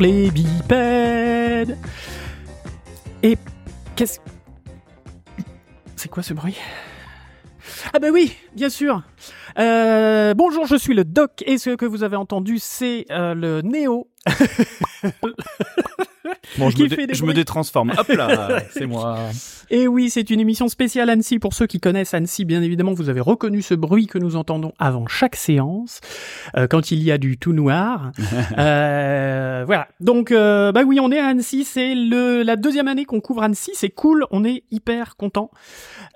les bipèdes. Et qu'est-ce... C'est quoi ce bruit? Ah bah oui, bien sûr. Euh, bonjour, je suis le doc et ce que vous avez entendu, c'est euh, le Néo. Bon, je, Qui me, fait dé- des je me bruits. détransforme. Hop là, c'est moi. Et oui, c'est une émission spéciale Annecy. Pour ceux qui connaissent Annecy, bien évidemment, vous avez reconnu ce bruit que nous entendons avant chaque séance, euh, quand il y a du tout noir. Euh, voilà. Donc, euh, bah oui, on est à Annecy. C'est le la deuxième année qu'on couvre Annecy. C'est cool. On est hyper content.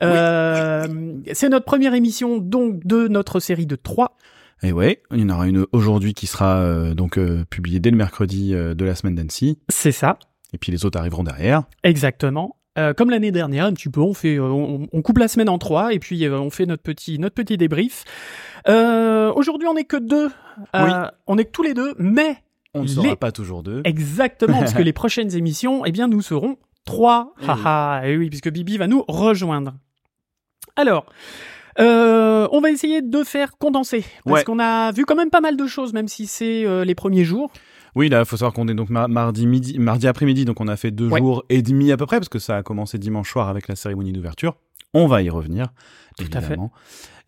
Euh, C'est notre première émission donc de notre série de trois. Et ouais, il y en aura une aujourd'hui qui sera euh, donc euh, publiée dès le mercredi euh, de la semaine d'Annecy. C'est ça. Et puis les autres arriveront derrière. Exactement. Comme l'année dernière, un petit peu, on fait, on, on coupe la semaine en trois et puis on fait notre petit, notre petit débrief. Aujourd'hui, on est que deux. Oui. On est que tous les deux, mais On ne Les- sera pas toujours deux. exactement parce que les prochaines émissions, eh bien, nous serons trois. Eh oui. Haha, et oui, puisque Bibi va nous rejoindre. Alors. Euh, on va essayer de faire condenser parce Ouais. qu'on a vu quand même pas mal de choses, même si c'est euh, les premiers jours. Oui, là, il faut savoir qu'on est donc mar- mardi midi, mardi après-midi, donc on a fait deux Ouais. jours et demi à peu près, parce que ça a commencé dimanche soir avec la cérémonie d'ouverture. On va y revenir, Tout à fait.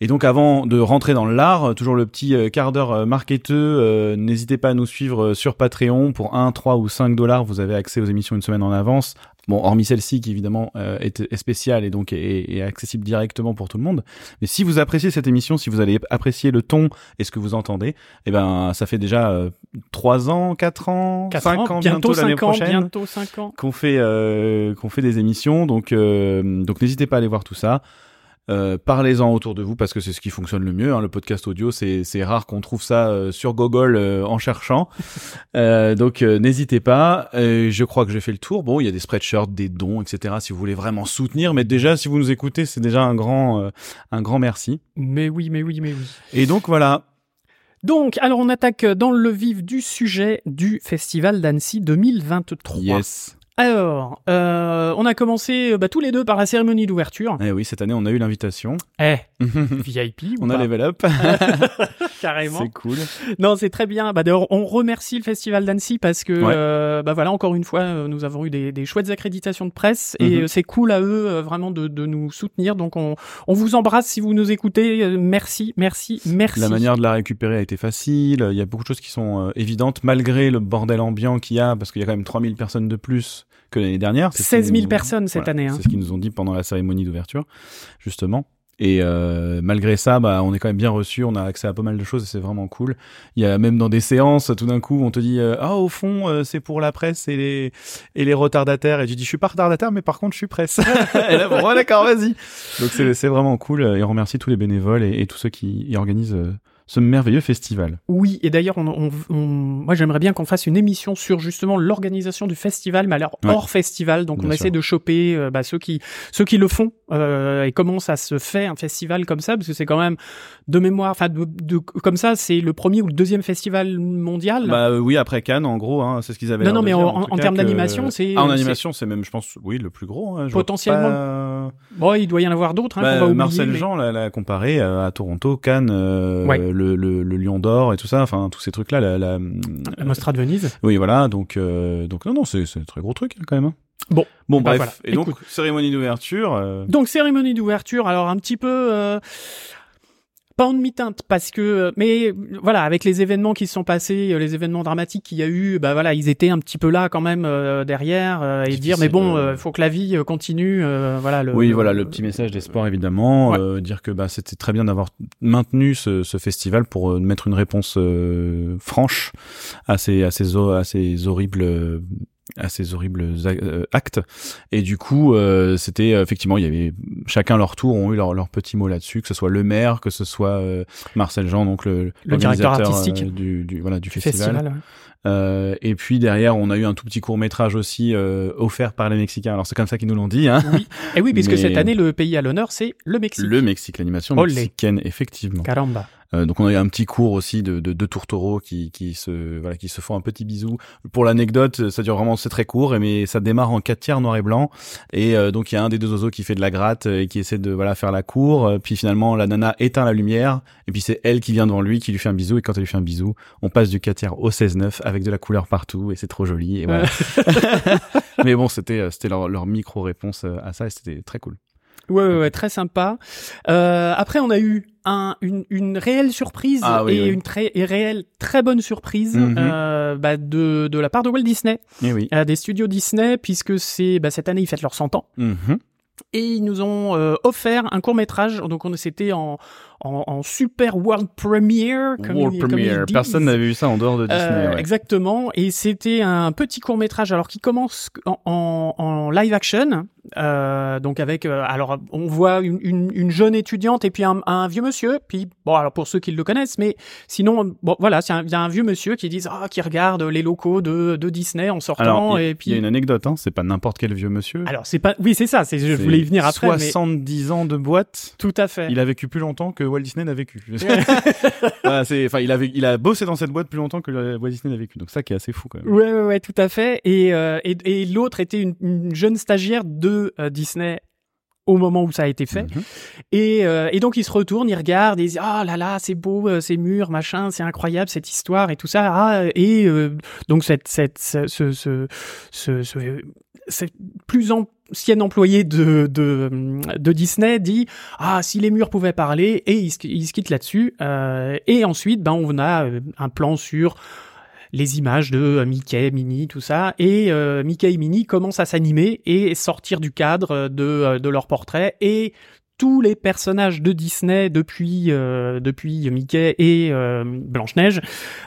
Et donc, avant de rentrer dans l'art, euh, toujours le petit quart d'heure marketeux, euh, n'hésitez pas à nous suivre sur Patreon. Pour 1, 3 ou 5 dollars, vous avez accès aux émissions une semaine en avance. Bon, hormis celle-ci qui évidemment euh, est, est spéciale et donc est, est accessible directement pour tout le monde. Mais si vous appréciez cette émission, si vous allez apprécier le ton et ce que vous entendez, eh ben ça fait déjà euh, 3 ans, 4 ans, Quatre 5 ans, ans, bientôt bientôt l'année cinq ans, prochaine bientôt cinq ans. qu'on fait euh, qu'on fait des émissions donc euh, donc n'hésitez pas à aller voir tout ça euh, parlez-en autour de vous parce que c'est ce qui fonctionne le mieux hein. le podcast audio c'est c'est rare qu'on trouve ça euh, sur Google euh, en cherchant. Euh, donc euh, n'hésitez pas. Euh, je crois que j'ai fait le tour. Bon il y a des spreadshirts des dons etc si vous voulez vraiment soutenir. Mais déjà si vous nous écoutez c'est déjà un grand euh, un grand merci. Mais oui, mais oui, mais oui. et donc voilà. Donc, alors on attaque dans le vif du sujet du Festival d'Annecy 2023. yes Alors, euh, on a commencé euh, bah, tous les deux par la cérémonie d'ouverture. eh oui cette année on a eu l'invitation Eh, VIP ou on a pas level up Carrément. c'est cool Non, c'est très bien. Bah, d'ailleurs, on remercie le Festival d'Annecy parce que, Ouais. euh, bah voilà, encore une fois, euh, nous avons eu des, des chouettes accréditations de presse et Mhm. c'est cool à eux vraiment de, de nous soutenir. Donc, on, on vous embrasse si vous nous écoutez. Merci, merci, merci. La manière de la récupérer a été facile. Il y a beaucoup de choses qui sont évidentes, malgré le bordel ambiant qu'il y a, parce qu'il y a quand même 3000 personnes de plus que l'année dernière. C'est ce 16 qu'ils 000 nous- personnes cette voilà, année. hein. C'est ce qu'ils nous ont dit pendant la cérémonie d'ouverture, justement. Et euh, malgré ça, bah, on est quand même bien reçu, on a accès à pas mal de choses et c'est vraiment cool. Il y a même dans des séances, tout d'un coup, on te dit euh, ah au fond euh, c'est pour la presse et les et les retardataires et tu dis je suis pas retardataire mais par contre je suis presse. et là bon ouais, d'accord vas-y. Donc c'est vraiment cool et on remercie tous les bénévoles et, et tous ceux qui y organisent ce merveilleux festival. Oui, et d'ailleurs, on, on- on- moi j'aimerais bien qu'on fasse une émission sur justement l'organisation du festival, mais alors Ouais. hors festival. Donc Bien on essaie de choper euh, bah, ceux qui ceux qui le font euh, et comment ça se fait un festival comme ça, parce que c'est quand même de mémoire, enfin de, de- comme ça, c'est le premier ou le deuxième festival mondial. Bah euh, oui, après Cannes, en gros, hein, c'est ce qu'ils avaient. Non, non, mais dire, en- en cas, termes que- d'animation, c'est- Ah, en animation, c'est même, je pense, oui, le plus gros. hein, Potentiellement. pas- Bon, il doit y en avoir d'autres. Hein, Bah, qu'on va oublier, Marcel mais- Jean l'a l'a comparé euh, à Toronto, Cannes, euh, Ouais. Le, le, le Lion d'Or et tout ça, enfin tous ces trucs-là. La, la... La Mostra de Venise. Oui, voilà. Donc, euh, donc non, non, c'est c'est un très gros truc hein, quand même. hein. Bon, Bon, bah, bref. voilà. Et donc Écoute. cérémonie d'ouverture. euh, Donc cérémonie d'ouverture, alors un petit peu euh, pas en demi-teinte parce que euh, mais voilà avec les événements qui se sont passés, euh, les événements dramatiques qu'il y a eu, bah voilà ils étaient un petit peu là quand même euh, derrière euh, et dire mais bon euh, faut que la vie euh, continue, euh, voilà le, oui, voilà le petit message d'espoir évidemment, Ouais. euh, dire que bah c'était très bien d'avoir maintenu ce, ce festival pour mettre une réponse euh, franche à ces à ces à ces horribles euh, à ces horribles euh, actes et du coup euh, c'était euh, effectivement il y avait chacun leur tour ont eu leur, leur petit mot là-dessus que ce soit le maire que ce soit euh, Marcel Jean donc le, Le directeur l'organisateur, artistique. euh, du, du voilà du festival, festival. ouais. Euh, et puis derrière on a eu un tout petit court métrage aussi euh, offert par les Mexicains alors c'est comme ça qu'ils nous l'ont dit hein Oui. Et oui puisque Mais- cette année le pays à l'honneur c'est le Mexique. le Mexique l'animation mexicaine effectivement Caramba. Euh, donc on a eu un petit cours aussi de de, de tourtereaux qui qui se voilà qui se font un petit bisou. Pour l'anecdote, ça dure vraiment c'est très court, et mais ça démarre en quatre tiers noir et blanc. Et euh, donc il y a un des deux oiseaux qui fait de la gratte euh, et qui essaie de voilà faire la cour. Euh, Puis finalement la nana éteint la lumière et puis c'est elle qui vient devant lui qui lui fait un bisou et quand elle lui fait un bisou, on passe du 4 tiers au 16-9 avec avec de la couleur partout et c'est trop joli. Et voilà. Mais bon, c'était c'était leur, leur micro réponse à ça et c'était très cool. Ouais, ouais, ouais, très sympa. Euh, après, on a eu un, une, une réelle surprise Ah oui, et oui. une très et réelle très bonne surprise Mhm. euh, bah, de de la part de Walt Disney, Et oui. euh, des studios Disney, puisque c'est bah, cette année ils fêtent leurs 100 ans Mhm. et ils nous ont euh, offert un court métrage. Donc on c'était en, en en super world premiere, comme World ils- comme premiere. ils. Personne n'avait vu ça en dehors de Disney. Euh, ouais. Exactement, et c'était un petit court métrage alors qui commence en, en, en live action, euh, donc avec euh, alors on voit une, une, une jeune étudiante et puis un, un vieux monsieur, puis bon alors pour ceux qui le connaissent, mais sinon bon voilà c'est un, il y a un vieux monsieur qui dit ah qui regarde les locaux de, de Disney en sortant Alors, il y a une anecdote, hein, c'est pas n'importe quel vieux monsieur. alors c'est pas oui c'est ça c'est je voulais y venir après mais 70 ans de boîte. tout à fait Il a vécu plus longtemps que Walt Disney n'a vécu. Voilà, c'est, enfin, il a, vé- il a bossé dans cette boîte plus longtemps que Walt Disney n'a vécu. Donc ça qui est assez fou quand même. Ouais, ouais, ouais, tout à fait. Et, euh, et, et l'autre était une, une jeune stagiaire de euh, Disney au moment où ça a été fait. Mhm. Et, euh, et donc il se retourne, il regarde et il dit ah là là c'est beau euh, ces murs machin c'est incroyable cette histoire et tout ça ah, et euh, donc cette cette ce ce ce, ce, ce- cette plus ancienne employée de, de de Disney dit ah si les murs pouvaient parler et il, se- quitte là-dessus Euh, et ensuite ben on a euh, un plan sur les images de euh, Mickey, Minnie, tout ça, et Mickey et Minnie commencent à s'animer et sortir du cadre de, de leur portrait et tous les personnages de Disney depuis euh, depuis Mickey et euh, Blanche Neige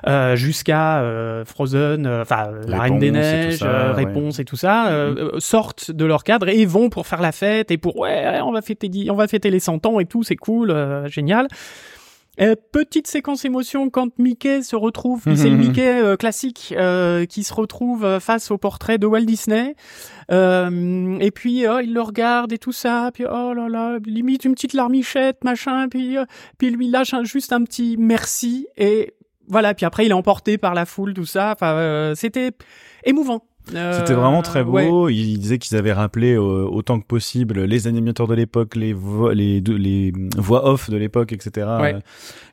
euh, jusqu'à euh, Frozen, euh, enfin la Reine des et Neiges, ça, euh, ouais. Réponse et tout ça euh, sortent de leur cadre et vont pour faire la fête et pour ouais on va fêter on va fêter les 100 ans et tout c'est cool euh, génial. Euh, petite séquence émotion quand Mickey se retrouve, c'est le Mickey euh, classique euh, qui se retrouve euh, face au portrait de Walt Disney. Euh, et puis oh, il le regarde et tout ça, puis oh là là, limite une petite larmichette, machin, puis euh, puis lui lâche un- juste un petit merci et voilà. Puis après il est emporté par la foule, tout ça. Enfin, euh, c'était émouvant. Euh, C'était vraiment très ouais. beau. Ils disaient qu'ils avaient rappelé euh, autant que possible les animateurs de l'époque, les voix, les, les voix off de l'époque, etc. Ouais. euh,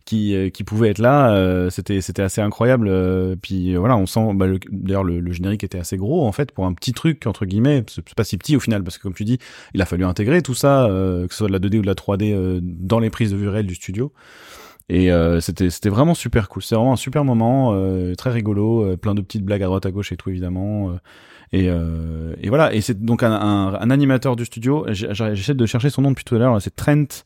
qui euh, qui pouvaient être là. Euh, c'était c'était assez incroyable. Euh, puis euh, voilà, on sent. Bah, le- D'ailleurs, le, le générique était assez gros en fait pour un petit truc entre guillemets. C'est pas si petit au final parce que comme tu dis, il a fallu intégrer tout ça, euh, que ce soit de la 2D ou de la 3D euh, dans les prises de vue réelles du studio. Et euh, c'était c'était vraiment super cool. C'est vraiment un super moment, euh, très rigolo, euh, plein de petites blagues à droite à gauche et tout évidemment. et, et voilà. Et c'est donc un, un, animateur du studio. J'essaie de chercher son nom depuis tout à l'heure. C'est Trent.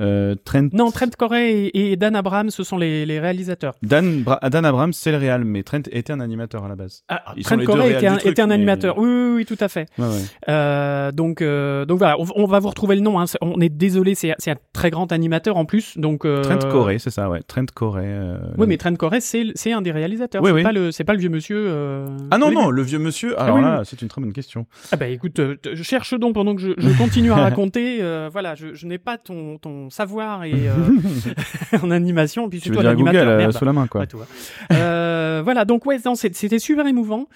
Euh, Trent. Non, Trent Corey et, et Dan Abrams, ce sont les, les réalisateurs. Dan, Bra- Dan Abrams, c'est le réal, mais Trent était un animateur à la base. Ah, Ils Trent Corey était, un, truc, était un animateur. Oui, oui, oui, tout à fait. Ouais. Euh, donc, euh, donc voilà, on, on va vous retrouver le nom. Hein. On est désolé, c'est un très grand animateur en plus. Donc Trent Corey, c'est ça, ouais. Trent Corey. Oui, le- mais Trent Corey, c'est un des réalisateurs. Oui, c'est oui. pas le c'est pas le vieux monsieur. Ah non, non, le vieux monsieur. Alors oui, là, c'est une très bonne question. Ah bah écoute, je cherche donc pendant que je, je continue à raconter. euh, voilà, je, je n'ai pas ton ton savoir et euh, en animation. Puis Tu veux toi dire Google euh, merde. sous la main, quoi. Ouais. Euh, voilà, donc ouais, c'était super émouvant.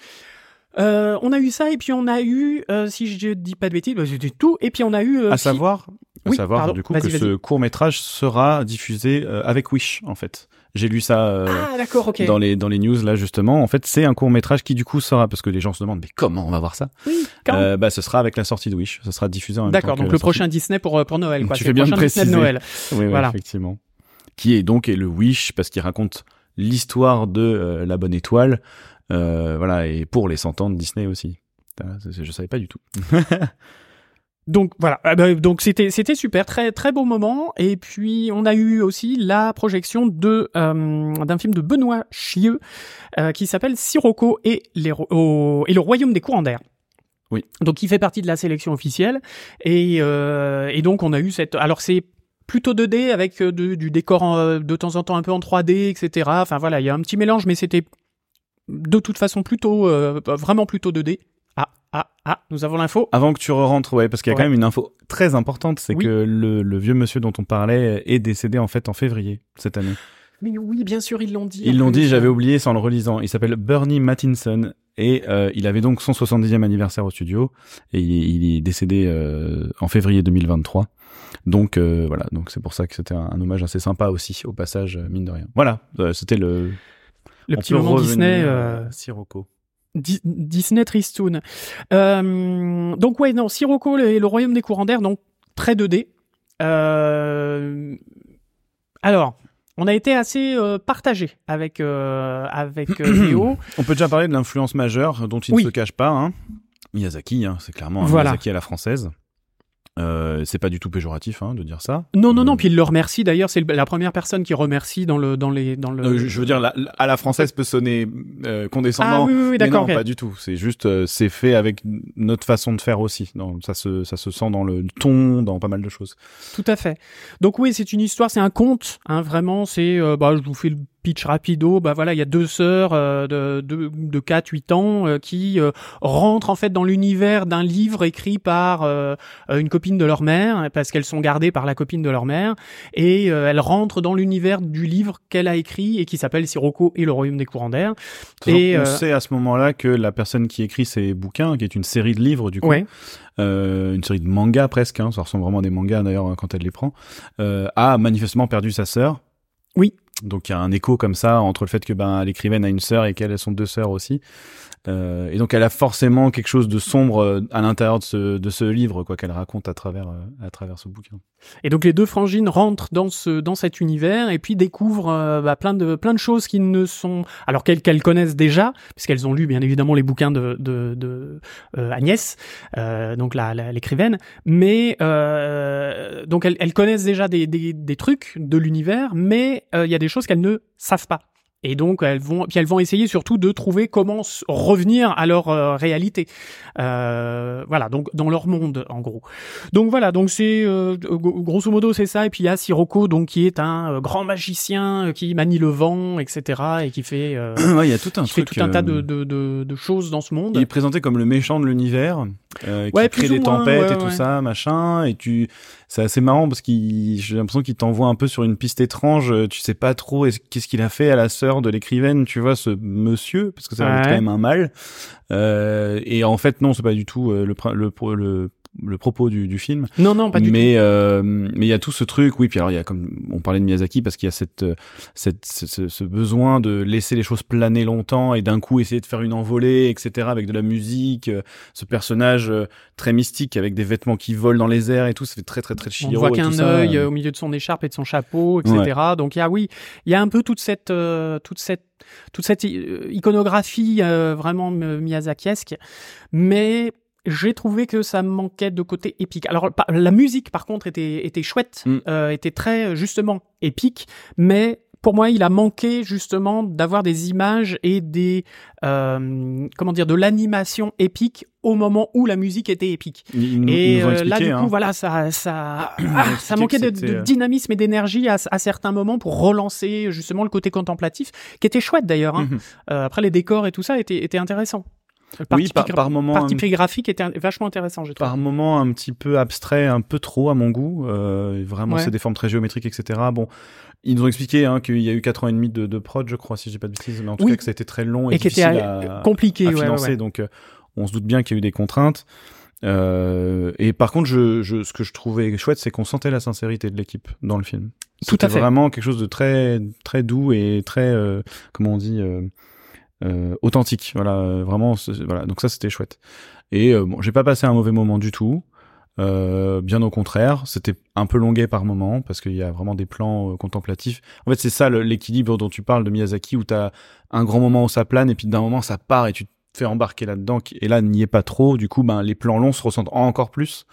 Euh, on a eu ça et puis on a eu, euh, si je dis pas de bêtises, bah, c'était tout. Et puis on a eu euh, à si- savoir, à Oui, savoir pardon, du coup que ce court métrage sera diffusé avec Wish en fait. J'ai lu ça euh, Ah dans les dans les news là justement. En fait, c'est un court métrage qui du coup sera parce que les gens se demandent mais comment on va voir ça? Oui, quand? Euh, Bah, ce sera avec la sortie de Wish. Ce sera diffusé en même temps. D'accord, donc le sortie. prochain Disney pour euh, pour Noël, quoi. Tu fais le bien de prochain Disney de préciser. Noël. Oui, oui, Voilà. effectivement. Qui est donc et le Wish parce qu'il raconte l'histoire de euh, la bonne étoile. Voilà et pour les 100 ans de Disney aussi. Je savais pas du tout. Donc voilà, Ah bah, donc c'était c'était super, très très beau moment. Et puis on a eu aussi la projection de euh, d'un film de Benoît Chieux euh, qui s'appelle Sirocco et les ro- au- et le royaume des courants d'air. Oui. Donc il fait partie de la sélection officielle et euh, et donc on a eu cette alors c'est plutôt 2D avec euh, de- du décor en, de temps en temps un peu en 3D etc. Enfin voilà il y a un petit mélange mais c'était de toute façon plutôt euh, vraiment plutôt 2D. Ah ah nous avons l'info. Avant que tu re-rentres, ouais, parce qu'il y a Ouais. quand même une info très importante, c'est Oui. que le, le vieux monsieur dont on parlait est décédé en fait en février cette année. Mais oui bien sûr ils l'ont dit. Ils l'ont dit, j'avais oublié sans le relisant. Il s'appelle Bernie Mattinson et euh, il avait donc son 70e anniversaire au studio et il, est- il est décédé euh, en février 2023. Donc euh, voilà, donc c'est pour ça que c'était un, un hommage assez sympa aussi au passage, euh, mine de rien. Voilà, euh, c'était le le On petit moment revenir Disney. euh, Sirocco. Di- Disney Tristoun. Euh, donc ouais, non, Sirocco et le Royaume des courants d'air, donc très 2D. Euh, alors, on a été assez euh, partagé avec avec Léo. On peut déjà parler de l'influence majeure dont il Oui. ne se cache pas. Hein. Miyazaki, hein, c'est clairement un Voilà. Miyazaki à la française. Euh, c'est pas du tout péjoratif hein, de dire ça. Non, non, non. Euh, Puis il le remercie. D'ailleurs, c'est la première personne qui remercie dans le dans les dans le. Euh, je, veux dire, la- la- à la française peut sonner euh, ah condescendant. oui, oui, oui mais d'accord. non, pas du tout. C'est juste, euh, c'est fait avec notre façon de faire aussi. Non, ça se, ça se sent dans le ton, dans pas mal de choses. Tout à fait. Donc oui, c'est une histoire, c'est un conte, hein, vraiment. C'est, euh, bah, je vous fais le pitch rapido. Bah voilà, il y a deux sœurs euh, de, de, de 4-8 ans euh, qui euh, rentrent en fait dans l'univers d'un livre écrit par euh, une copine de leur mère, parce qu'elles sont gardées par la copine de leur mère, et euh, elles rentrent dans l'univers du livre qu'elle a écrit et qui s'appelle Sirocco et le Royaume des courants d'air. Et, on euh, sait à ce moment-là que la personne qui écrit ces bouquins, qui est une série de livres du coup, Ouais. euh, une série de mangas presque, hein, ça ressemble vraiment à des mangas d'ailleurs hein, quand elle les prend, euh, a manifestement perdu sa sœur. Oui. Donc il y a un écho comme ça entre le fait que ben l'écrivaine a une sœur et qu'elles sont deux sœurs aussi. Euh, et donc elle a forcément quelque chose de sombre euh, à l'intérieur de ce, de ce livre quoi qu'elle raconte à travers euh, à travers ce bouquin. Et donc les deux frangines rentrent dans ce dans cet univers et puis découvrent euh, bah, plein de plein de choses qui ne sont alors qu'elles qu'elles connaissent déjà puisqu'elles ont lu bien évidemment les bouquins de de, euh, Agnès euh, donc la l'écrivaine mais donc elles, elles connaissent déjà des des, des trucs de l'univers mais il y a des choses qu'elles ne savent pas. Et donc elles vont, puis elles vont essayer surtout de trouver comment revenir à leur euh, réalité. Euh, voilà, donc dans leur monde en gros. Donc voilà, donc c'est euh, gro- grosso modo c'est ça. Et puis il y a Sirocco donc qui est un grand magicien qui manie le vent, etc. et qui fait, ouais, il y a tout un qui fait tout un tas de, de, de, de choses dans ce monde. Il est présenté comme le méchant de l'univers, qui Ouais, crée des moins, tempêtes ouais, et tout ça, machin. Et tu, c'est assez marrant parce qu'il, j'ai l'impression qu'il t'envoie un peu sur une piste étrange. Tu sais pas trop est-ce- qu'est-ce qu'il a fait à la sœur de l'écrivaine, tu vois, ce monsieur, parce que ça va être quand même un mal. Euh, et en fait, non, c'est pas du tout euh, le, le, le propos du, du film. Non, non, pas du mais euh, mais il y a tout ce truc oui puis alors il y a comme on parlait de Miyazaki parce qu'il y a cette euh, cette ce, ce- besoin de laisser les choses planer longtemps et d'un coup essayer de faire une envolée etc avec de la musique euh, ce personnage euh, très mystique avec des vêtements qui volent dans les airs et tout ça fait très très très tout. On voit qu'un tout œil au milieu de son écharpe et de son chapeau, etc. Donc il y a oui, il y a un peu toute cette euh, toute cette toute cette iconographie euh, vraiment miyazakiesque, mais j'ai trouvé que ça manquait de côté épique. Alors la musique par contre était était chouette, Mm. euh, était très justement épique, mais pour moi, il a manqué justement d'avoir des images et des euh, comment dire de l'animation épique au moment où la musique était épique. Ils, nous- Et ils nous ont euh, là, du hein. coup, voilà, ça, ça, ont ah, ça manquait de, euh, dynamisme et d'énergie à, à certains moments pour relancer justement le côté contemplatif, qui était chouette d'ailleurs. hein. Mhm. Euh, après, les décors et tout ça étaient, étaient intéressants. Le oui par, par moment parti pris graphique était un- vachement intéressant, j'ai trouvé. par moment un petit peu abstrait, un peu trop à mon goût. Euh, vraiment, Ouais. c'est des formes très géométriques, etc. Bon, ils nous ont expliqué hein, qu'il y a eu 4 ans et demi de, de prod, je crois, si j'ai pas de bêtises, mais en tout Oui. cas que ça a été très long et, Et qui était difficile euh, à, compliqué, à ouais, financer. ouais. Donc, euh, on se doute bien qu'il y a eu des contraintes. Euh, et par contre, je, je, ce que je trouvais chouette, c'est qu'on sentait la sincérité de l'équipe dans le film. Tout à C'était fait. Vraiment quelque chose de très, très doux et très, comment on dit, euh, authentique. Voilà, euh, vraiment. Voilà. Donc ça, c'était chouette. Et euh, bon, j'ai pas passé un mauvais moment du tout. Euh, bien au contraire, c'était un peu longuet par moment parce qu'il y a vraiment des plans euh, contemplatifs. En fait, c'est ça l'équilibre dont tu parles de Miyazaki où t'as un grand moment où ça plane et puis d'un moment ça part et tu te fais embarquer là-dedans. Et là, n'y est pas trop. Du coup, ben les plans longs se ressentent encore plus.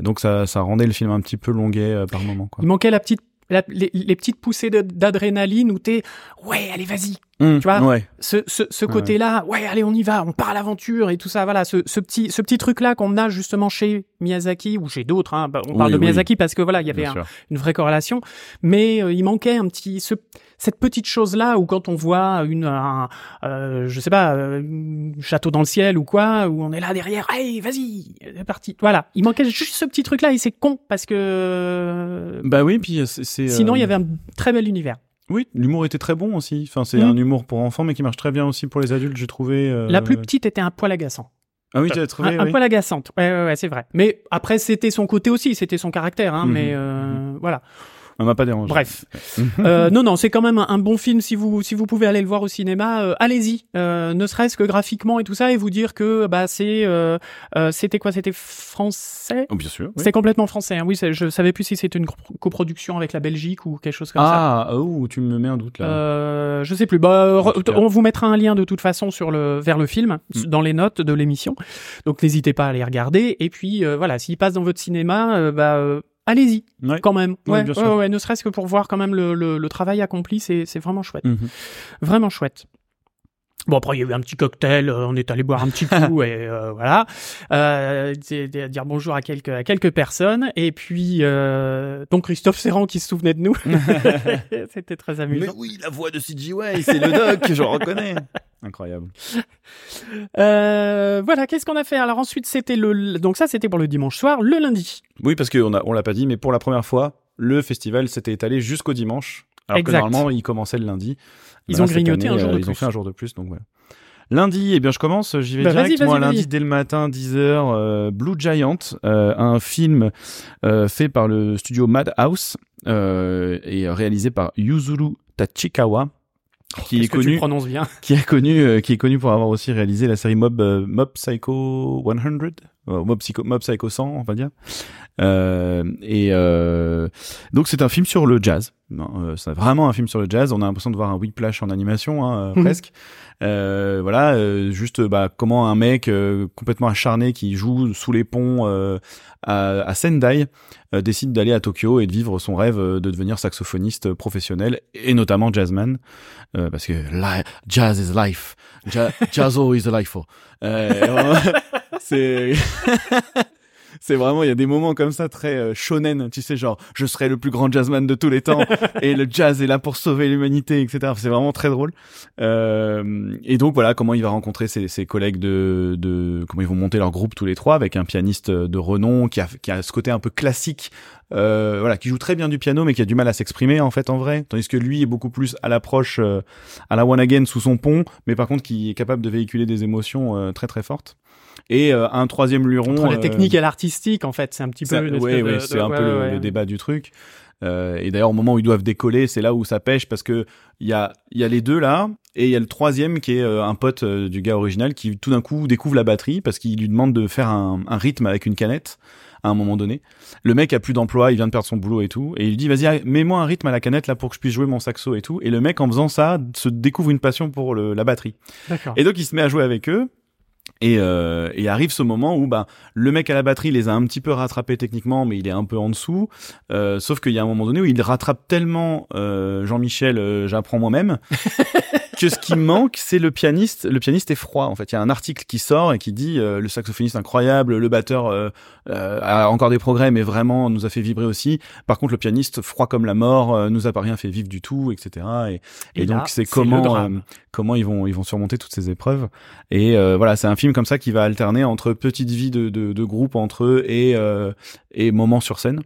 Donc ça, ça rendait le film un petit peu longuet euh, par moment. Quoi. Il manquait la petite, la- les, les petites poussées d'adrénaline où t'es, ouais, allez, vas-y. Mmh, tu vois, ouais. Ce, ce, ce Ouais. côté-là, ouais, allez, on y va, on part à l'aventure et tout ça. Voilà, ce, ce petit, ce petit truc-là qu'on a justement chez Miyazaki ou chez d'autres. Hein. Bah, On parle de oui. Miyazaki parce que voilà, il y avait un- une vraie corrélation, mais euh, il manquait un petit ce, cette petite chose là où quand on voit une un, euh, je sais pas euh, un château dans le ciel ou quoi où on est là derrière, hey vas-y c'est parti voilà il manquait juste ce petit truc là et c'est con parce que Bah oui, puis c'est. c'est, sinon il y euh, avait un très bel univers. Oui, l'humour était très bon aussi. Enfin, c'est Mm. un humour pour enfants, mais qui marche très bien aussi pour les adultes, j'ai trouvé. euh, La plus petite était un poil agaçant. Ah oui, tu trouvé. un, poil agaçante. Ouais, ouais, ouais, c'est vrai. Mais après, c'était son côté aussi, c'était son caractère. Hein, Mhm, Mais euh, voilà. On m'a pas dérangé. Bref, euh, non, non, c'est quand même un, un bon film. Si vous si vous pouvez aller le voir au cinéma, euh, allez-y. Euh, ne serait-ce que graphiquement et tout ça, et vous dire que bah c'est euh, euh, c'était quoi? C'était français? Oh, bien sûr. oui. C'était complètement français. Hein. Oui, c'est- je savais plus si c'était une copro- coproduction avec la Belgique ou quelque chose comme ça. Ah, oh, tu me mets un doute là. Euh, je sais plus. Bah, on vous mettra un lien de toute façon sur le vers le film Mm. dans les notes de l'émission. Donc n'hésitez pas à aller regarder. Et puis euh, voilà, s'il passe dans votre cinéma, bah euh, allez-y Ouais. quand même. Ouais, Ouais, ouais, ne serait-ce que pour voir quand même le, le, le travail accompli, c'est vraiment chouette, Mhm. vraiment chouette. Bon après il y a eu un petit cocktail, euh, on est allé boire un petit coup et euh, voilà, euh, dire bonjour à quelques à quelques personnes et puis euh, donc Christophe Serrand qui se souvenait de nous, c'était très amusant. oui, la voix de CGY, c'est le doc, je le reconnais. Incroyable. Euh, voilà, qu'est-ce qu'on a fait? Alors ensuite, c'était le donc ça c'était pour le dimanche soir, le lundi. Oui, parce qu'on a, on l'a pas dit, mais pour la première fois, le festival s'était étalé jusqu'au dimanche. Alors Exact. que normalement, il commençait le lundi. Ils ont grignoté année, un jour euh, de Ils ont plus. fait un jour de plus, donc voilà. Lundi, eh bien, je commence, j'y vais Bah, direct. Moi, lundi, dès le matin, 10h, euh, Blue Giant, euh, un film euh, fait par le studio Madhouse et réalisé par Yuzuru Tachikawa, qui est connu bien qui est connu qui est connu pour avoir aussi réalisé la série Mob Mob Psycho 100 euh, Mob Psycho Mob Psycho 100 on va dire et euh, donc c'est un film sur le jazz. Non, euh, c'est vraiment un film sur le jazz. On a l'impression de voir un whiplash en animation hein, euh, Mhm. presque. Euh, voilà euh, juste bah comment un mec euh, complètement acharné qui joue sous les ponts euh, à, à Sendai euh, décide d'aller à Tokyo et de vivre son rêve euh, de devenir saxophoniste professionnel et notamment jazzman. Euh, parce que jazz is life, Ja- jazzo is life. Euh, vraiment, c'est c'est vraiment il y a des moments comme ça très euh, shonen, tu sais genre je serai le plus grand jazzman de tous les temps et le jazz est là pour sauver l'humanité, etc. C'est vraiment très drôle. Euh, et donc voilà comment il va rencontrer ses, ses collègues de, de comment ils vont monter leur groupe tous les trois avec un pianiste de renom qui a qui a ce côté un peu classique euh, voilà, qui joue très bien du piano, mais qui a du mal à s'exprimer en fait en vrai, tandis que lui est beaucoup plus à l'approche euh, à la one again sous son pont, mais par contre qui est capable de véhiculer des émotions euh, très très fortes. Et euh, un troisième luron. Entre la euh, technique et l'artistique, en fait, c'est un petit peu. une ouais, ouais, c'est un ouais, peu le, débat du truc. Euh, et d'ailleurs, au moment où ils doivent décoller, c'est là où ça pêche parce que il y a, y a les deux là, et il y a le troisième qui est euh, un pote du gars original qui tout d'un coup découvre la batterie parce qu'il lui demande de faire un, un rythme avec une canette à un moment donné. Le mec a plus d'emploi, il vient de perdre son boulot et tout, et il lui dit vas-y mets-moi un rythme à la canette là pour que je puisse jouer mon saxo et tout. Et le mec en faisant ça se découvre une passion pour le, la batterie. D'accord. Et donc il se met à jouer avec eux. Et, euh, arrive ce moment où bah, le mec à la batterie les a un petit peu rattrapés techniquement, mais il est un peu en dessous. Euh, sauf qu'il y a un moment donné où il rattrape tellement euh, Jean-Michel, euh, j'apprends moi-même, que ce qui manque, c'est le pianiste. Le pianiste est froid. En fait, il y a un article qui sort et qui dit euh, le saxophoniste incroyable, le batteur euh, euh, a encore des progrès, mais vraiment nous a fait vibrer aussi. Par contre, le pianiste froid comme la mort, euh, nous a pas rien fait vivre du tout, etc. Et, et, Et donc là, c'est c'est comment euh, comment ils vont ils vont surmonter toutes ces épreuves. Et euh, voilà, c'est un film comme ça qui va alterner entre petite vie de, de, de groupe entre eux et euh, et moments sur scène.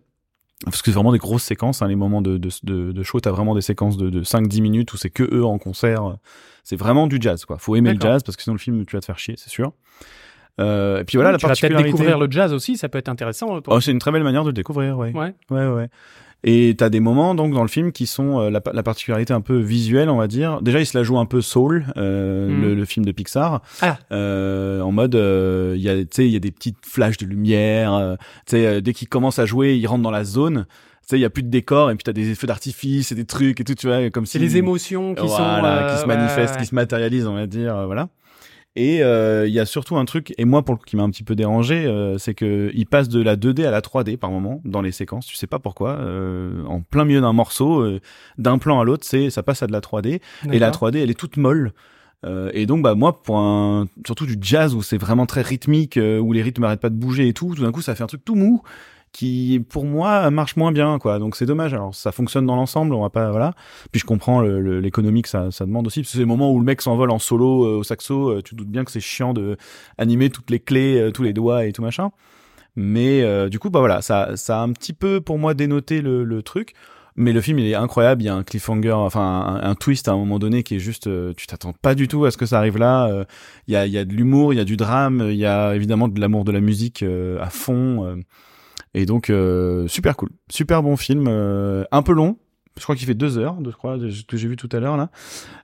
Parce que c'est vraiment des grosses séquences, hein, les moments de, de, de, de show, t'as vraiment des séquences de, de 5-10 minutes où c'est que eux en concert. C'est vraiment du jazz, quoi. Faut aimer le jazz parce que sinon le film tu vas te faire chier, c'est sûr. Euh, et puis voilà, la tu vas peut-être particularité. découvrir le jazz aussi, ça peut être intéressant. pour- Oh, c'est une très belle manière de le découvrir, ouais. Ouais. Ouais, ouais. Et t'as des moments donc dans le film qui sont euh, la, la particularité un peu visuelle, on va dire. Déjà, il se la joue un peu soul, euh, Mhm. le, le film de Pixar, Ah. euh, en mode euh, il y a, tu sais, il y a des petites flashs de lumière. euh, tu sais, euh, dès qu'il commence à jouer, il rentre dans la zone. Tu sais, il y a plus de décor et puis t'as des feux d'artifice et des trucs et tout, tu vois, comme si C'est les émotions qui sont. voilà, euh, qui se manifestent, ouais, qui se matérialisent, on va dire, voilà. Et euh, il y a surtout un truc, et moi pour le coup qui m'a un petit peu dérangé, euh, c'est que il passe de la 2D à la 3D par moment dans les séquences. Tu sais pas pourquoi, euh, en plein milieu d'un morceau, euh, d'un plan à l'autre, c'est ça passe à de la 3D. ouais. Et la D'accord. 3D, elle est toute molle. Euh, et donc bah moi pour un surtout du jazz où c'est vraiment très rythmique, euh, où les rythmes arrêtent pas de bouger et tout, tout d'un coup ça fait un truc tout mou qui pour moi marche moins bien quoi. Donc c'est dommage. Alors ça fonctionne dans l'ensemble on va pas voilà. Puis je comprends l'économie que ça, ça demande aussi. Parce que c'est le moment où le mec s'envole en solo euh, au saxo euh, tu te doutes bien que c'est chiant de animer toutes les clés euh, tous les doigts et tout machin. Mais du coup bah voilà. Ça ça a un petit peu pour moi dénoté le, le truc. Mais le film il est incroyable. Il y a un cliffhanger enfin un, twist à un moment donné qui est juste tu t'attends pas du tout à ce que ça arrive là. Il y a il y a de l'humour il y a du drame il y a évidemment de l'amour de la musique à fond Et donc euh, super cool, super bon film, euh, un peu long. Je crois qu'il fait deux heures, je crois, de ce que j'ai vu tout à l'heure là.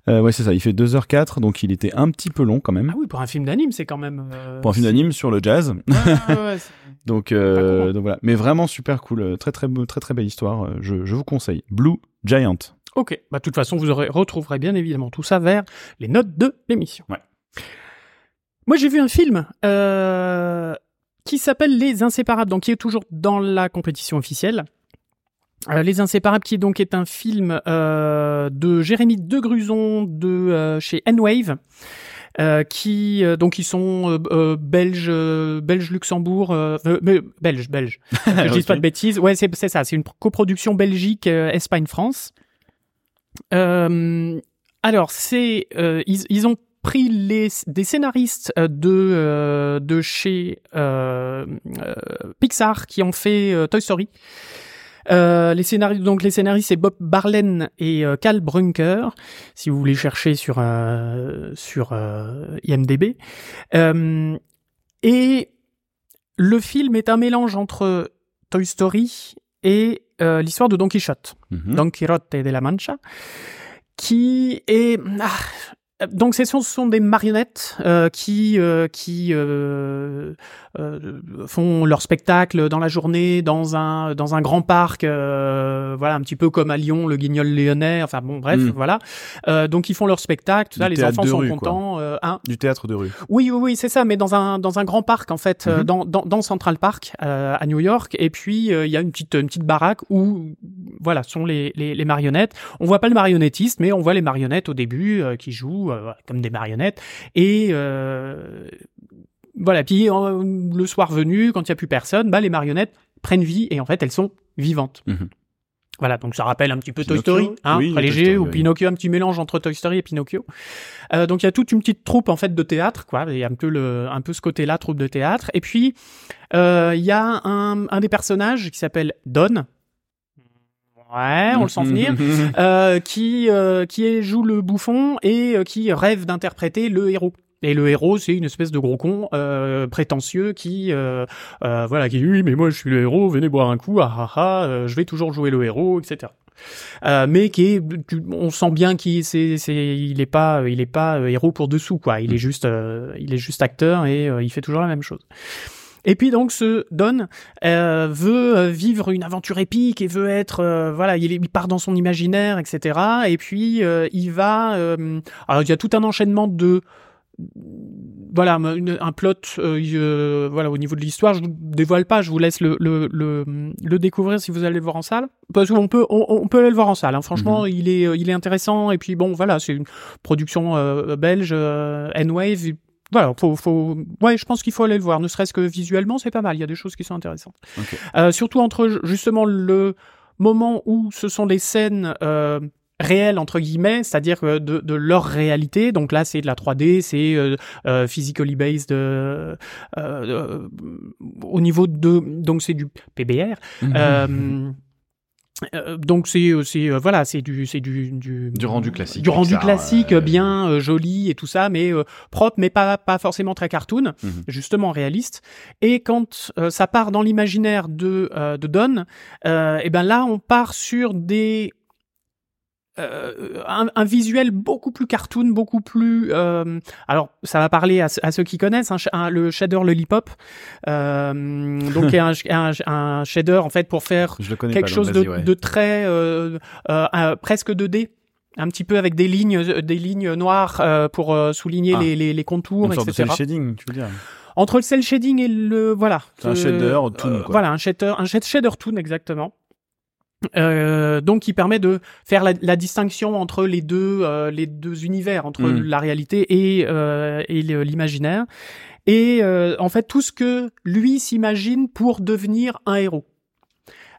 Euh, ouais, c'est ça. Il fait 2 heures 4 donc il était un petit peu long quand même. Ah oui, pour un film d'anime, c'est quand même. euh, Pour un film d'anime sur le jazz. Ouais, ouais, Donc, euh, donc voilà. Mais vraiment super cool, très très très très belle histoire. Je, je vous conseille. Blue Giant. Ok, bah de toute façon, vous aurez, retrouverez bien évidemment tout ça vers les notes de l'émission. Ouais. Moi, j'ai vu un film euh, qui s'appelle Les Inséparables, donc qui est toujours dans la compétition officielle. Euh, Les Inséparables, qui donc est un film euh, de Jérémy Degruson de euh, chez N-Wave. euh, qui euh, donc ils sont belges euh, belges Luxembourg belges belges je dise Ok. pas de bêtises ouais c'est c'est ça c'est une coproduction Belgique Espagne France euh, alors, c'est euh, ils, ils ont pris les des scénaristes euh, de euh, de chez euh, Pixar qui ont fait Toy Story. Euh, les scénaristes, donc les scénaristes, c'est Bob Barlen et euh, Cal Brunker, si vous voulez chercher sur euh, sur IMDb. Et le film est un mélange entre Toy Story et l'histoire de Don Quichotte. Mhm. Don Quijote de la Mancha, qui est ah, donc ce sont, des marionnettes euh, qui euh, qui euh, euh, font leur spectacle dans la journée dans un dans un grand parc euh, voilà un petit peu comme à Lyon le Guignol Lyonnais enfin bon bref Mm. voilà euh, donc ils font leur spectacle tout ça Du les enfants sont rue, contents hein, Du théâtre de rue. oui, oui, oui, c'est ça, mais dans un dans un grand parc en fait, Mhm. dans, dans dans Central Park euh, à New York. Et puis euh, il y a une petite une petite baraque où voilà sont les, les les marionnettes. On voit pas le marionnettiste, mais on voit les marionnettes au début euh, qui jouent euh, comme des marionnettes. Et euh, voilà, puis le soir venu, quand il y a plus personne, bah les marionnettes prennent vie et en fait elles sont vivantes. Mhm. Voilà, donc ça rappelle un petit peu Toy Story, hein, Oui, très Toy léger, Story, ou oui. Pinocchio, un petit mélange entre Toy Story et Pinocchio. Euh, donc il y a toute une petite troupe en fait de théâtre, quoi. Il y a un peu le, un peu ce côté-là, troupe de théâtre. Et puis euh, il y a un, un des personnages qui s'appelle Don. Ouais, on le sent venir. Euh, qui euh, qui joue le bouffon et euh, qui rêve d'interpréter le héros. Et le héros, c'est une espèce de gros con euh, prétentieux qui, euh, euh, voilà, qui dit oui, mais moi je suis le héros, venez boire un coup, ah ah ah, je vais toujours jouer le héros, etc. Mais qui est, tu- on sent bien qu'il c'est, c'est, il est pas, il est pas héros pour dessous quoi. Il est juste, il est juste acteur et il fait toujours la même chose. Et puis donc ce Don euh, veut euh, vivre une aventure épique et veut être euh, voilà il, part dans son imaginaire etc et puis euh, il va alors il y a tout un enchaînement de voilà une- un plot euh, il, voilà au niveau de l'histoire. Je vous dévoile pas je vous laisse le le, le, le découvrir si vous allez le voir en salle. Parce qu'on peut on, on peut aller le voir en salle hein. franchement il est il est intéressant. Et puis bon voilà c'est une production euh, belge euh, N-Wave voilà, faut, faut, ouais, je pense qu'il faut aller le voir, ne serait-ce que visuellement, c'est pas mal. Il y a des choses qui sont intéressantes. Euh, surtout entre justement le moment où ce sont des scènes euh, réelles entre guillemets, c'est-à-dire euh, de, de leur réalité. Donc là, c'est de la 3D, c'est euh, euh, physically based euh, euh, au niveau de, donc c'est du PBR. Euh, euh, donc c'est euh, c'est euh, voilà c'est du c'est du, du Du rendu classique, du rendu classique euh, bien euh, joli et tout ça mais euh, propre mais pas pas forcément très cartoon Mhm. justement réaliste et quand euh, ça part dans l'imaginaire de euh, de Don euh, et ben là on part sur des euh, un, un visuel beaucoup plus cartoon, beaucoup plus. euh, alors, ça va parler à, ce- à ceux qui connaissent sh- un- le shader lollipop. Euh, donc, un, un, un shader en fait pour faire quelque pas, chose donc de, ouais. de très euh, euh, euh, presque 2D un petit peu avec des lignes des lignes noires euh, pour euh, souligner Ah. les, les, les contours Une sorte de etc cel shading, tu veux dire entre le cell shading et le voilà C'est un shader toon, quoi. voilà un shader un shad- shader toon exactement euh, donc qui permet de faire la, la distinction entre les deux euh, les deux univers entre Mm. la réalité et euh, et l'imaginaire et euh, en fait tout ce que lui s'imagine pour devenir un héros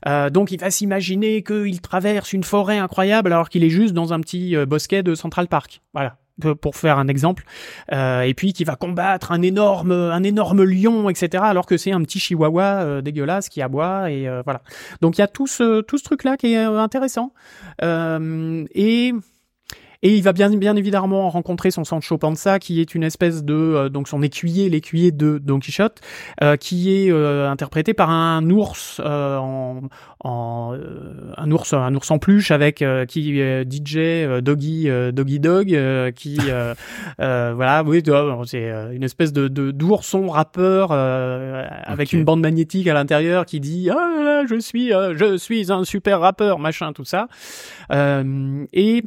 euh, donc il va s'imaginer qu'il traverse une forêt incroyable alors qu'il est juste dans un petit euh, bosquet de Central Park. Voilà, pour faire un exemple. Euh, et puis qui va combattre un énorme, un énorme lion, etc. Alors que c'est un petit chihuahua euh, dégueulasse qui aboie et euh, voilà. Donc il y a tout ce tout ce truc là qui est euh, intéressant. Euh, et Et il va bien, bien évidemment rencontrer son Sancho Panza, qui est une espèce de euh, donc son écuyer, l'écuyer de Don Quichotte, euh, qui est euh, interprété par un ours en, en un ours un ours en peluche avec qui DJ Doggy Doggy Dog, qui voilà oui c'est une espèce de d'ourson rappeur avec une bande magnétique à l'intérieur qui dit ah je suis je suis un super rappeur machin tout ça. Et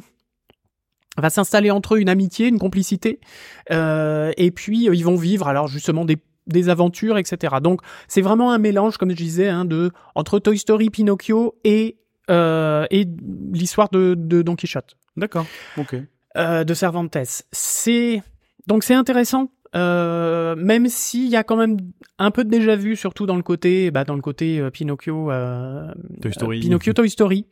va s'installer entre eux une amitié, une complicité, euh, et puis euh, ils vont vivre alors justement des, des aventures, etc. Donc c'est vraiment un mélange, comme je disais, hein, de entre Toy Story, Pinocchio et euh, et l'histoire de, de Don Quichotte. D'accord. Ok. Euh, de Cervantes. C'est donc c'est intéressant. Euh, même s'il y a quand même un peu de déjà vu, surtout dans le côté, bah, dans le côté euh, Pinocchio, Toy Story. Pinocchio, Toy Story.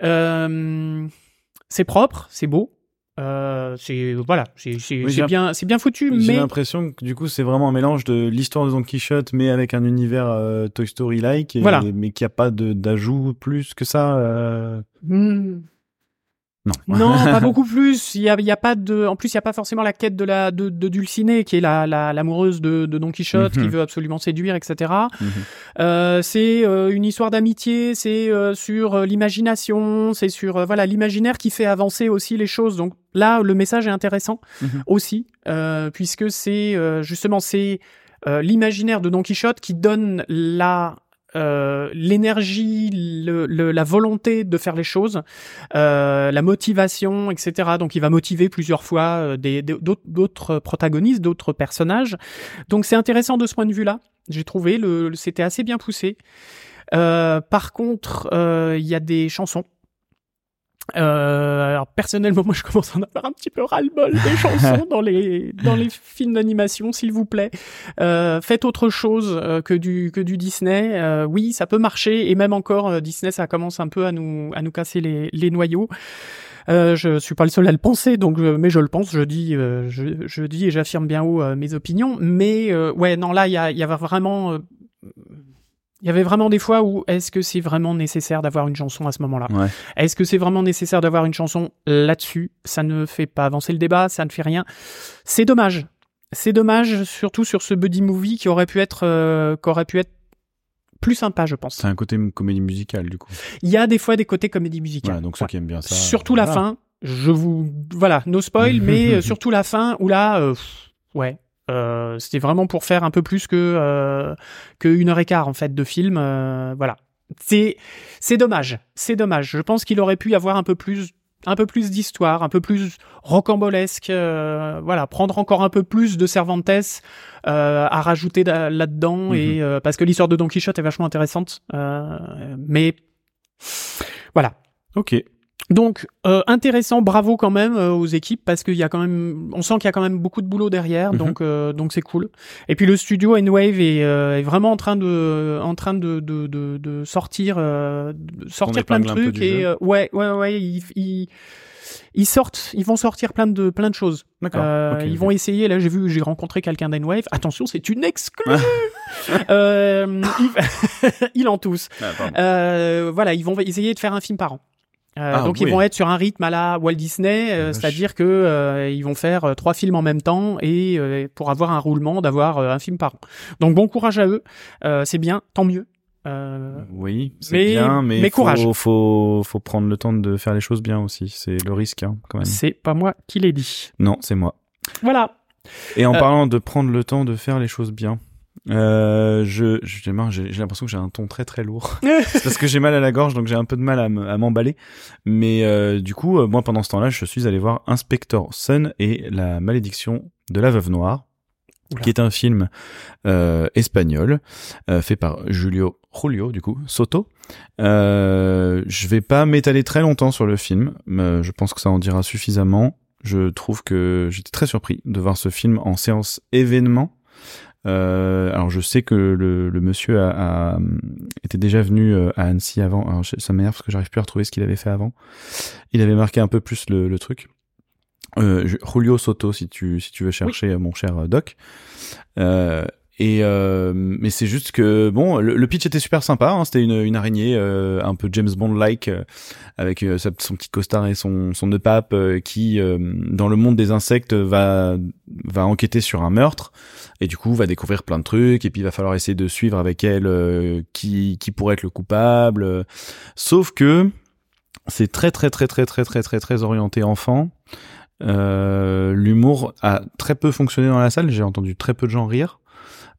c'est propre, c'est beau, euh, c'est voilà, c'est bien, c'est bien foutu. J'ai mais... l'impression que du coup c'est vraiment un mélange de l'histoire de Don Quichotte, mais avec un univers euh, Toy Story like, voilà. mais qu'il n'y a pas d'ajout plus que ça. Euh... Hmm. Non. non, pas beaucoup plus. Il y a, y a pas de. En plus, il y a pas forcément la quête de la de, de Dulcinée, qui est la l'amoureuse de, de Don Quichotte, qui Mhm. veut absolument séduire, etc. Mhm. Euh, c'est euh, une histoire d'amitié. C'est euh, sur euh, l'imagination. C'est sur euh, voilà l'imaginaire qui fait avancer aussi les choses. Donc là, le message est intéressant Mhm. aussi, euh, puisque c'est euh, justement c'est euh, l'imaginaire de Don Quichotte qui donne la euh, l'énergie, la volonté de faire les choses, euh, la motivation, etc. Donc il va motiver plusieurs fois euh, d'autres protagonistes, d'autres personnages. Donc c'est intéressant de ce point de vue-là. J'ai trouvé le, c'était assez bien poussé. Par contre, il y a des chansons. Euh, alors personnellement, moi je commence à en avoir un petit peu ras-le-bol des chansons dans les dans les films d'animation, s'il vous plaît. Euh, faites autre chose euh, que du que du Disney. Euh, oui, ça peut marcher et même encore euh, Disney, ça commence un peu à nous à nous casser les les noyaux. Euh, je suis pas le seul à le penser, donc je- mais je le pense. Je dis, euh, je, je dis et j'affirme bien haut euh, mes opinions. Mais euh, ouais, non, là, il y, a, il y avait vraiment, euh, il y avait vraiment des fois où est-ce que c'est vraiment nécessaire d'avoir une chanson à ce moment-là? Ouais. Est-ce que c'est vraiment nécessaire d'avoir une chanson là-dessus? Ça ne fait pas avancer le débat, ça ne fait rien. C'est dommage. C'est dommage, surtout sur ce buddy movie qui aurait pu être, euh, qui aurait pu être plus sympa, je pense. C'est un côté comédie musicale du coup. Il y a des fois des côtés comédie musicale. Voilà, donc ceux Ouais. qui aiment bien ça. Surtout la fin. Je vous, voilà, no spoil, mais euh, surtout la fin où là, euh, ouais. Euh, c'était vraiment pour faire un peu plus que euh, que une heure et quart en fait de film, euh, voilà. C'est c'est dommage, c'est dommage. Je pense qu'il aurait pu y avoir un peu plus un peu plus d'histoire, un peu plus rocambolesque, euh, voilà, prendre encore un peu plus de Cervantes euh, à rajouter da- là-dedans Mhm. et euh, parce que l'histoire de Don Quichotte est vachement intéressante, euh, mais voilà. Ok. Donc euh, intéressant, bravo quand même euh, aux équipes parce qu'il y a quand même, on sent qu'il y a quand même beaucoup de boulot derrière, Mhm. donc euh, donc c'est cool. Et puis le studio N-Wave est, euh, est vraiment en train de en train de de de, de sortir euh, de sortir plein de trucs et euh, ouais ouais ouais ils, ils ils sortent, ils vont sortir plein de plein de choses. D'accord. Euh, ok, ils vont essayer. Là, j'ai vu, j'ai rencontré quelqu'un d'N-Wave. Attention, c'est une exclue. euh, il, il en tousse. Ah. Euh, voilà, ils vont essayer de faire un film par an. Euh, Ah, donc oui. ils vont être sur un rythme à la Walt Disney, euh, c'est-à-dire que euh, ils vont faire trois films en même temps et pour avoir un roulement d'avoir un film par an. Donc bon courage à eux, c'est bien, tant mieux. Oui, c'est bien, mais, mais faut, courage. Faut, faut prendre le temps de faire les choses bien aussi. C'est le risque, hein, quand même. c'est pas moi qui l'ai dit. Non, c'est moi. Voilà. Et en parlant de prendre le temps de faire les choses bien, euh, je, j'ai l'impression que j'ai un ton très très lourd. C'est parce que j'ai mal à la gorge, donc j'ai un peu de mal à me- à m'emballer. Mais euh, du coup, euh, moi pendant ce temps-là, je suis allé voir Inspector Sun et la malédiction de la veuve noire, Oula. qui est un film euh, espagnol euh, fait par Julio Julio du coup Soto. Euh, je vais pas m'étaler très longtemps sur le film. mais je pense que ça en dira suffisamment. Je trouve que j'étais très surpris de voir ce film en séance événement. Euh, alors je sais que le, le monsieur a, a, était déjà venu euh, à Annecy avant. Alors ça m'énerve parce que j'arrive plus à retrouver ce qu'il avait fait avant. Il avait marqué un peu plus le, le truc. Euh, Julio Soto, si tu si tu veux chercher euh, mon cher euh, Doc. Euh, Et euh, mais c'est juste que bon, le, le pitch était super sympa. Hein, C'était une, une araignée euh, un peu James Bond-like euh, avec euh, sa- son petit costard et son son nœud pape euh, qui, euh, dans le monde des insectes, va va enquêter sur un meurtre et du coup va découvrir plein de trucs et puis il va falloir essayer de suivre avec elle qui qui pourrait être le coupable. Sauf que c'est très très très très très très très très orienté enfant. L'humour a très peu fonctionné dans la salle. J'ai entendu très peu de gens rire.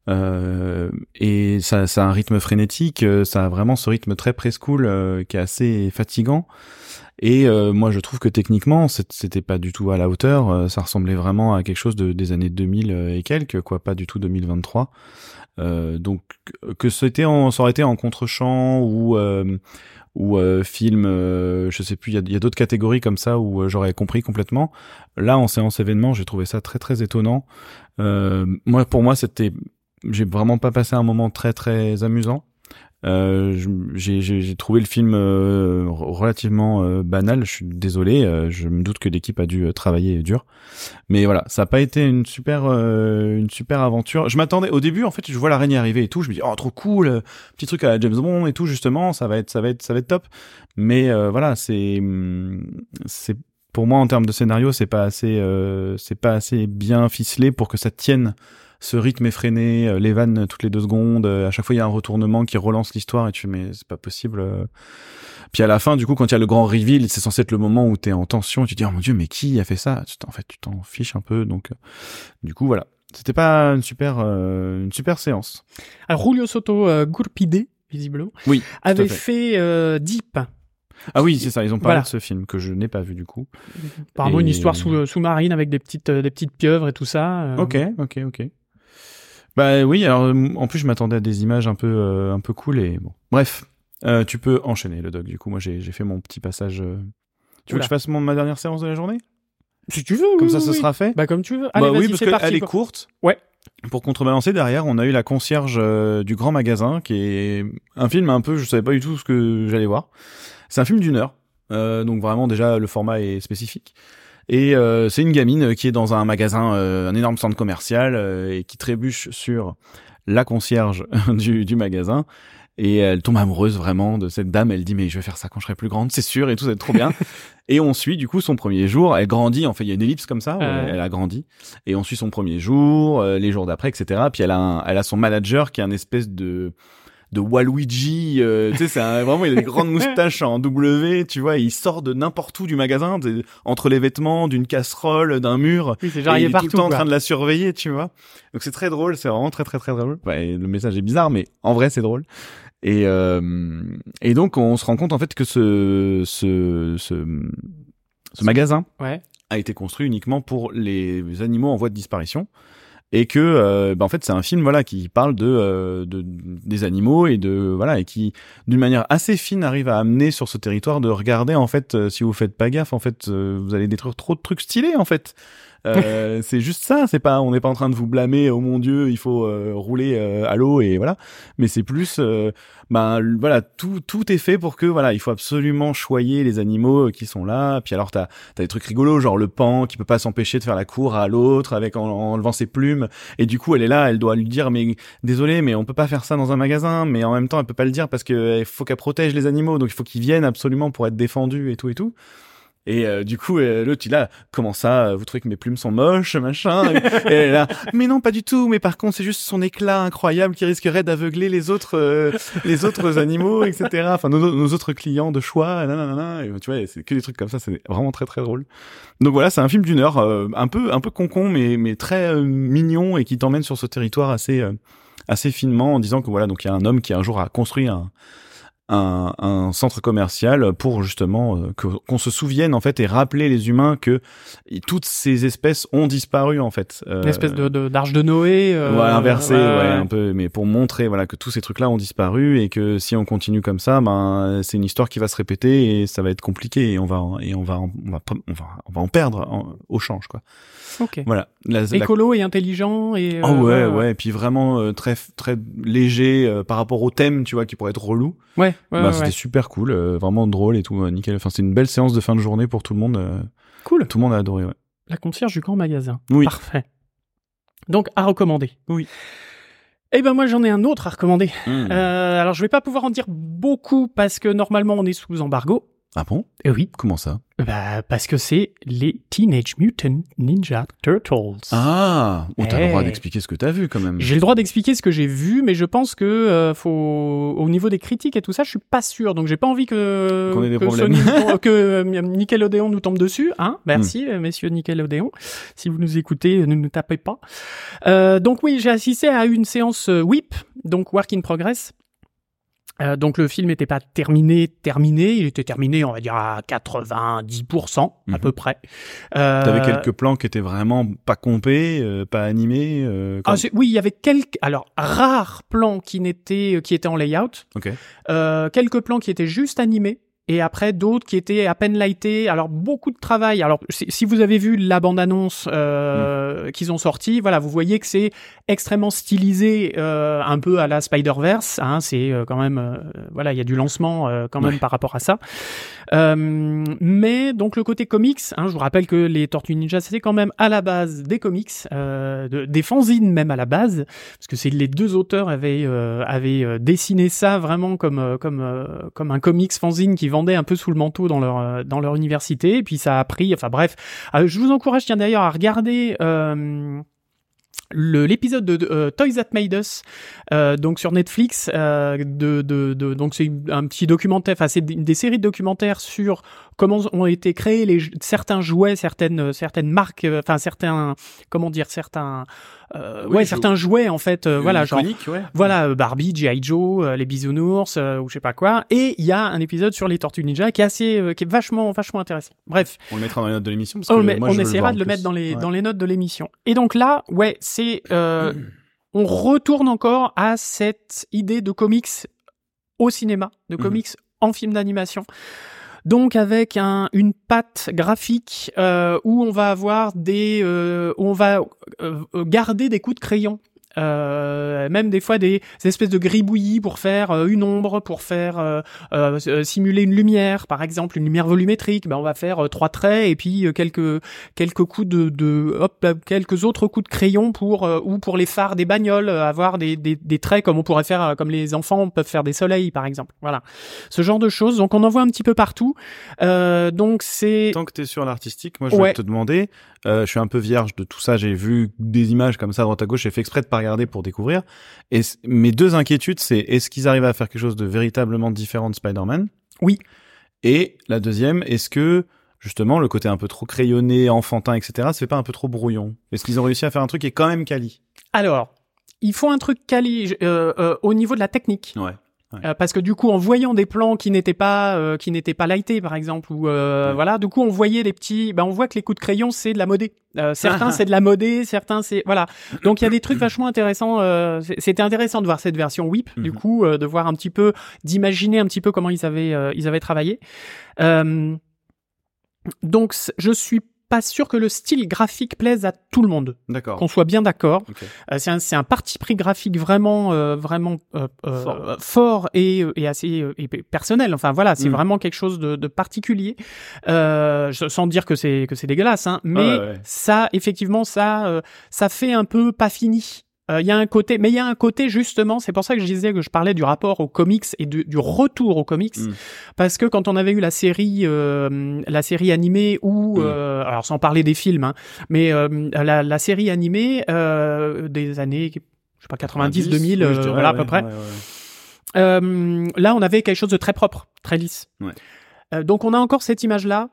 Euh, et ça, ça a un rythme frénétique, euh, ça a vraiment ce rythme très preschool euh, qui est assez fatigant. Et euh, moi, je trouve que techniquement, c'était pas du tout à la hauteur. euh, ça ressemblait vraiment à quelque chose de, des années 2000 et quelques, quoi, pas du tout 2023. Euh, donc, que c'était en, ça aurait été en contre-champ ou euh, ou euh, film, euh, je sais plus, il y a, y a d'autres catégories comme ça où euh, j'aurais compris complètement. Là, en séance événement, j'ai trouvé ça très très étonnant. Euh, moi, pour moi, c'était, j'ai vraiment pas passé un moment très très amusant. Euh, j'ai trouvé le film euh, relativement euh, banal. Je suis désolé. je me doute que l'équipe a dû travailler dur, mais voilà, ça a pas été une super une super aventure. Je m'attendais au début, en fait, je vois l'araignée arriver et tout. Je me dis oh trop cool, petit truc à James Bond et tout justement, ça va être ça va être ça va être top. Mais voilà, c'est c'est pour moi en termes de scénario, c'est pas assez c'est pas assez bien ficelé pour que ça tienne ce rythme effréné, euh, les vannes toutes les deux secondes, euh, à chaque fois il y a un retournement qui relance l'histoire et tu mais c'est pas possible. euh. Puis à la fin, du coup, quand il y a le grand reveal, c'est censé être le moment où t'es en tension, tu te dis oh mon dieu mais qui a fait ça? En fait, tu t'en fiches un peu, donc du coup voilà, c'était pas une super euh, une super séance. Alors, Julio Soto euh, Gurpide, visiblement, Oui, avait fait. fait euh, Deep. Ah oui, c'est ça, ils ont parlé Voilà. de ce film que je n'ai pas vu du coup. Apparemment, Et- une histoire sous, sous-marine avec des petites, des petites pieuvres et tout ça. euh. Ok, ok, ok. Bah oui, alors euh, en plus je m'attendais à des images un peu euh, un peu cool et bon. Bref, euh, tu peux enchaîner le doc. Du coup, moi j'ai j'ai fait mon petit passage. euh. Tu veux que je fasse mon, ma dernière séance de la journée? Si tu veux. Comme oui, ça, oui, ce sera fait? Bah, comme tu veux. Allez, bah oui, parce qu'elle est courte. Ouais. Pour contrebalancer, derrière, on a eu la concierge du Grand Magasin, qui est un film un peu, je savais pas du tout ce que j'allais voir. C'est un film d'une heure, donc vraiment déjà le format est spécifique. Et euh, c'est une gamine qui est dans un magasin, euh, un énorme centre commercial, euh, et qui trébuche sur la concierge du, du magasin. Et elle tombe amoureuse vraiment de cette dame. Elle dit mais je vais faire ça quand je serai plus grande, c'est sûr et tout, être trop bien. et on suit du coup son premier jour. Elle grandit. En fait, il y a une ellipse comme ça. Euh. Elle, elle a grandi. Et on suit son premier jour, euh, les jours d'après, etc. Puis elle a, un- elle a son manager qui est un espèce de de Waluigi, euh, tu sais, c'est un- vraiment il a des grandes moustaches en W, tu vois, il sort de n'importe où du magasin, entre les vêtements, d'une casserole, d'un mur. Oui, c'est genre, Et il est partout. tout le temps en train de la surveiller, tu vois. Donc c'est très drôle, c'est vraiment très très très drôle. Le message est bizarre, mais en vrai c'est drôle. Et euh, et donc on se rend compte en fait que ce ce ce, ce magasin Ouais. a été construit uniquement pour les animaux en voie de disparition et que euh, bah, en fait c'est un film voilà qui parle de, euh, de des animaux et de voilà et qui d'une manière assez fine arrive à amener sur ce territoire de regarder en fait euh, si vous faites pas gaffe en fait euh, vous allez détruire trop de trucs stylés en fait euh, c'est juste ça c'est pas on n'est pas en train de vous blâmer oh mon dieu il faut euh, rouler euh, à l'eau et voilà. Mais c'est plus euh, ben voilà tout tout est fait pour que voilà il faut absolument choyer les animaux qui sont là. Puis alors t'as t'as des trucs rigolos genre le pan qui peut pas s'empêcher de faire la cour à l'autre avec en, en enlevant ses plumes. Et du coup elle est là elle doit lui dire mais désolé mais on peut pas faire ça dans un magasin. Mais en même temps elle peut pas le dire parce que il faut qu'elle protège les animaux. Donc il faut qu'ils viennent absolument pour être défendus et tout et tout et euh, du coup, euh, l'autre, il a comment ça Vous trouvez que mes plumes sont moches, machin Et est là, mais non, pas du tout. Mais par contre, c'est juste son éclat incroyable qui risquerait d'aveugler les autres, euh, les autres animaux, etc. Enfin, nos, autres clients de choix, nanana. Et tu vois, c'est que des trucs comme ça. C'est vraiment très très drôle. Donc voilà, c'est un film d'une heure, euh, un peu un peu concon, mais mais très euh, mignon et qui t'emmène sur ce territoire assez euh, assez finement en disant que voilà, donc il y a un homme qui un jour a construit un un, un centre commercial pour justement euh, qu'on se souvienne en fait et rappeler les humains que toutes ces espèces ont disparu en fait. Euh, Une espèce de, de- d'arche de Noé. euh, ouais, inversé, ouais, ouais, ouais. un peu, mais pour montrer voilà que tous ces trucs-là ont disparu et que si on continue comme ça, ben c'est une histoire qui va se répéter et ça va être compliqué et on va et on va en- on va on va on va en perdre en- au change quoi. Ok. Voilà. La, la- Écolo et intelligent et. Oh euh, ouais, ouais, et puis vraiment euh, très très léger euh, par rapport au thème, tu vois, qui pourrait être relou. Ouais, ouais, bah, c'était super cool, euh, vraiment drôle et tout, euh, nickel. Enfin, c'est une belle séance de fin de journée pour tout le monde. euh, Cool. tout le monde a adoré, ouais. La concierge du grand magasin. Oui. Parfait. Donc, à recommander. Oui. Eh ben moi j'en ai un autre à recommander. Euh, alors je vais pas pouvoir en dire beaucoup parce que normalement on est sous embargo. Ah bon? Eh oui, Comment ça? Bah, parce que c'est les Teenage Mutant Ninja Turtles. Ah On t'a le droit Eh. d'expliquer ce que t'as vu quand même. J'ai le droit d'expliquer ce que j'ai vu, mais je pense que euh, faut au niveau des critiques et tout ça, je suis pas sûr. Donc j'ai pas envie que Qu'on ait des que, problèmes. Sony- que euh, Nickelodeon nous tombe dessus. Hein Merci euh, messieurs Nickelodeon. Si vous nous écoutez, ne nous tapez pas. Euh, donc oui, j'ai assisté à une séance WIP, donc Work in Progress. Euh, donc le film n'était pas terminé, terminé, il était terminé, on va dire à 90% à Mhm. peu près. Euh, T'avais quelques plans qui étaient vraiment pas compés, euh, pas animés. euh, Ah, comme- c'est- oui, il y avait quelques, alors rares plans qui n'étaient, qui étaient en layout, Ok. euh, quelques plans qui étaient juste animés. Et après d'autres qui étaient à peine lightés. Alors beaucoup de travail. Alors si, vous avez vu la bande-annonce euh, qu'ils ont sortie, voilà, vous voyez que c'est extrêmement stylisé, euh, un peu à la Spider-Verse. Hein, c'est euh, quand même, euh, voilà, il y a du lancement euh, quand même par rapport à ça. Euh, mais donc le côté comics, hein, je vous rappelle que les Tortues Ninja c'était quand même à la base des comics, euh, de- des fanzines même à la base, parce que c'est les deux auteurs avaient euh, avaient dessiné ça vraiment comme comme comme un comics fanzine qui un peu sous le manteau dans leur euh, dans leur université, et puis ça a pris, enfin bref, Euh, je vous encourage tiens d'ailleurs à regarder. Euh, l'épisode de, Toys That Made Us donc sur Netflix de, de, donc c'est un petit documentaire enfin c'est des, séries de documentaires sur comment ont été créés les certains jouets certaines certaines marques enfin certains comment dire certains Oui, ouais certains jouets en fait euh, voilà genre ouais. voilà, euh, Barbie, G.I. Joe, euh, les bisounours, euh, ou je sais pas quoi. Et il y a un épisode sur les Tortues Ninja qui est assez, euh, qui est vachement, vachement intéressant. Bref, On le mettra dans les notes de l'émission. parce on, met- moi, on essaiera de le mettre dans les, Ouais. dans les notes de l'émission. Et donc là, ouais, c'est, euh, on retourne encore à cette idée de comics au cinéma, de Mhm. comics en film d'animation. Donc avec un, une patte graphique euh, où on va avoir des, euh, où on va euh, garder des coups de crayon. Euh, même des fois des, espèces de gribouillis pour faire euh, une ombre, pour faire euh, simuler une lumière, par exemple une lumière volumétrique. Ben on va faire trois traits et puis quelques quelques coups de, de hop là, quelques autres coups de crayon pour ou pour les phares des bagnoles avoir des, des, des traits comme on pourrait faire comme les enfants peuvent faire des soleils par exemple. Voilà ce genre de choses. Donc on en voit un petit peu partout. Euh, donc c'est Tant que t'es sur l'artistique, moi je Ouais. vais te demander, euh, je suis un peu vierge de tout ça, j'ai vu des images comme ça à droite à gauche, j'ai fait exprès de pas regarder pour découvrir. Et mes deux inquiétudes, c'est est-ce qu'ils arrivent à faire quelque chose de véritablement différent de Spider-Man? Oui. Et la deuxième, est-ce que justement le côté un peu trop crayonné, enfantin, etc., ça fait pas un peu trop brouillon? Est-ce qu'ils ont réussi à faire un truc qui est quand même quali? Alors il faut un truc quali euh, euh, au niveau de la technique. Ouais. Euh, parce que du coup, en voyant des plans qui n'étaient pas euh, qui n'étaient pas lightés, par exemple, ou euh, Ouais. voilà, du coup, on voyait les petits. Ben, on voit que les coups de crayon, c'est de la modée. Euh, certains, c'est de la modée, certains, c'est voilà. Donc, il y a des trucs vachement intéressants. euh, C'était intéressant de voir cette version whip, du Mhm. coup, euh, de voir un petit peu, d'imaginer un petit peu comment ils avaient euh, ils avaient travaillé. Euh, donc, je suis pas sûr que le style graphique plaise à tout le monde. D'accord. Qu'on soit bien d'accord. Euh, c'est un, c'est un parti pris graphique vraiment, euh, vraiment euh, euh, Fort. fort et, et assez euh, et personnel. Enfin voilà, c'est Mm. vraiment quelque chose de, de particulier. Euh, sans dire que c'est que c'est dégueulasse, hein, mais ouais. ça, effectivement, ça, euh, ça fait un peu pas fini. Euh, Il y a un côté, mais il y a un côté justement, c'est pour ça que je disais que je parlais du rapport aux comics et du, du retour aux comics, Mm. parce que quand on avait eu la série, euh, la série animée ou, Mm. euh, alors sans parler des films, hein, mais euh, la, la série animée euh, des années, je sais pas 90, 2000, oui, je euh, dirais, voilà à peu près. ouais, ouais. Euh, là, on avait quelque chose de très propre, très lisse. Ouais. Euh, donc, on a encore cette image-là,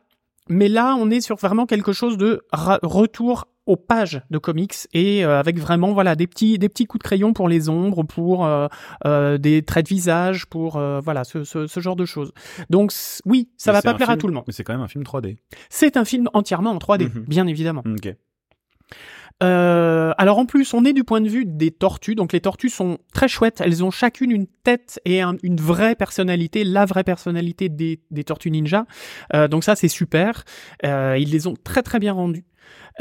mais là, on est sur vraiment quelque chose de retour aux pages de comics et euh, avec vraiment voilà des petits des petits coups de crayon pour les ombres, pour euh, euh, des traits de visage, pour euh, voilà ce, ce, ce genre de choses. Donc oui, ça Mais va pas plaire à tout le monde. Mais c'est quand même un film 3D. C'est un film entièrement en 3D, Mhm. bien évidemment. Ok. Euh, alors en plus, on est du point de vue des tortues. Donc les tortues sont très chouettes. Elles ont chacune une tête et un- une vraie personnalité, la vraie personnalité des, des tortues ninja. Euh, donc ça, c'est super. Euh, ils les ont très très bien rendues.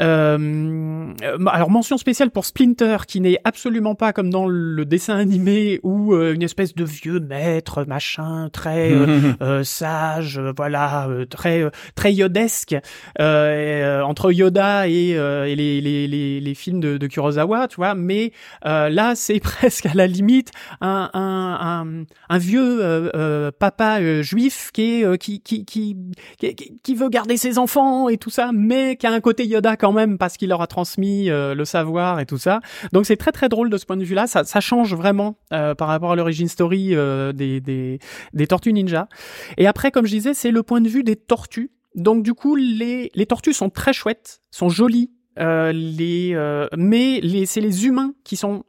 Euh, alors mention spéciale pour Splinter qui n'est absolument pas comme dans le dessin animé où euh, une espèce de vieux maître machin très euh, sage, voilà, très très yodesque entre Yoda et, et les, les, les, les, films de, de Kurosawa, tu vois. Mais là c'est presque à la limite un, un, un, un vieux papa juif qui, est, qui, qui, qui, qui, qui veut garder ses enfants et tout ça, mais qui a un côté Yoda quand même parce qu'il leur a transmis euh, le savoir et tout ça. Donc c'est très très drôle de ce point de vue-là. Ça, ça change vraiment euh, par rapport à l'origine story euh, des, des, des Tortues Ninja. Et après, comme je disais, c'est le point de vue des tortues. Donc du coup, les, les tortues sont très chouettes, sont jolies, les, mais les, c'est les humains qui sont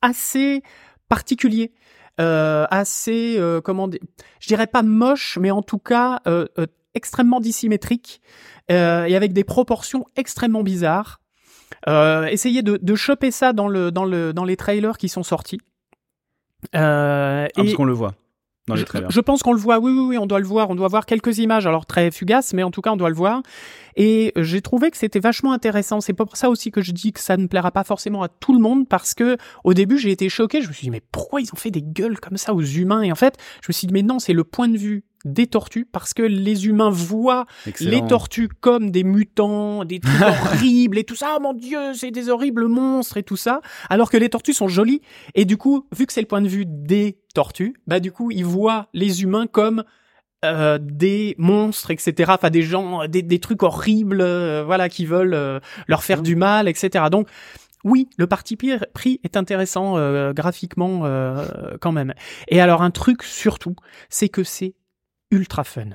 assez particuliers. Euh, assez euh, comment dire, je dirais pas moche mais en tout cas euh, extrêmement dissymétrique euh, et avec des proportions extrêmement bizarres. Euh, essayez de, de choper ça dans le dans le dans les trailers qui sont sortis. Euh, ah, parce qu'on le voit. Dans les trailers. Je, pense qu'on le voit, oui, oui, oui, on doit le voir. On doit voir quelques images, alors très fugaces, mais en tout cas, on doit le voir. Et j'ai trouvé que c'était vachement intéressant. C'est pour ça aussi que je dis que ça ne plaira pas forcément à tout le monde, parce que au début, j'ai été choqué. Je me suis dit, mais pourquoi ils ont fait des gueules comme ça aux humains? Et en fait, je me suis dit, mais non, c'est le point de vue des tortues parce que les humains voient les tortues comme des mutants, des trucs horribles et tout ça. Oh mon dieu, c'est des horribles monstres et tout ça. Alors que les tortues sont jolies et du coup, vu que c'est le point de vue des tortues, bah du coup, ils voient les humains comme euh, des monstres, etc. Enfin, des gens, des, des trucs horribles, euh, voilà, qui veulent euh, leur faire du mal, etc. Donc, oui, le parti pris est intéressant graphiquement quand même. Et alors, un truc surtout, c'est que c'est ultra fun.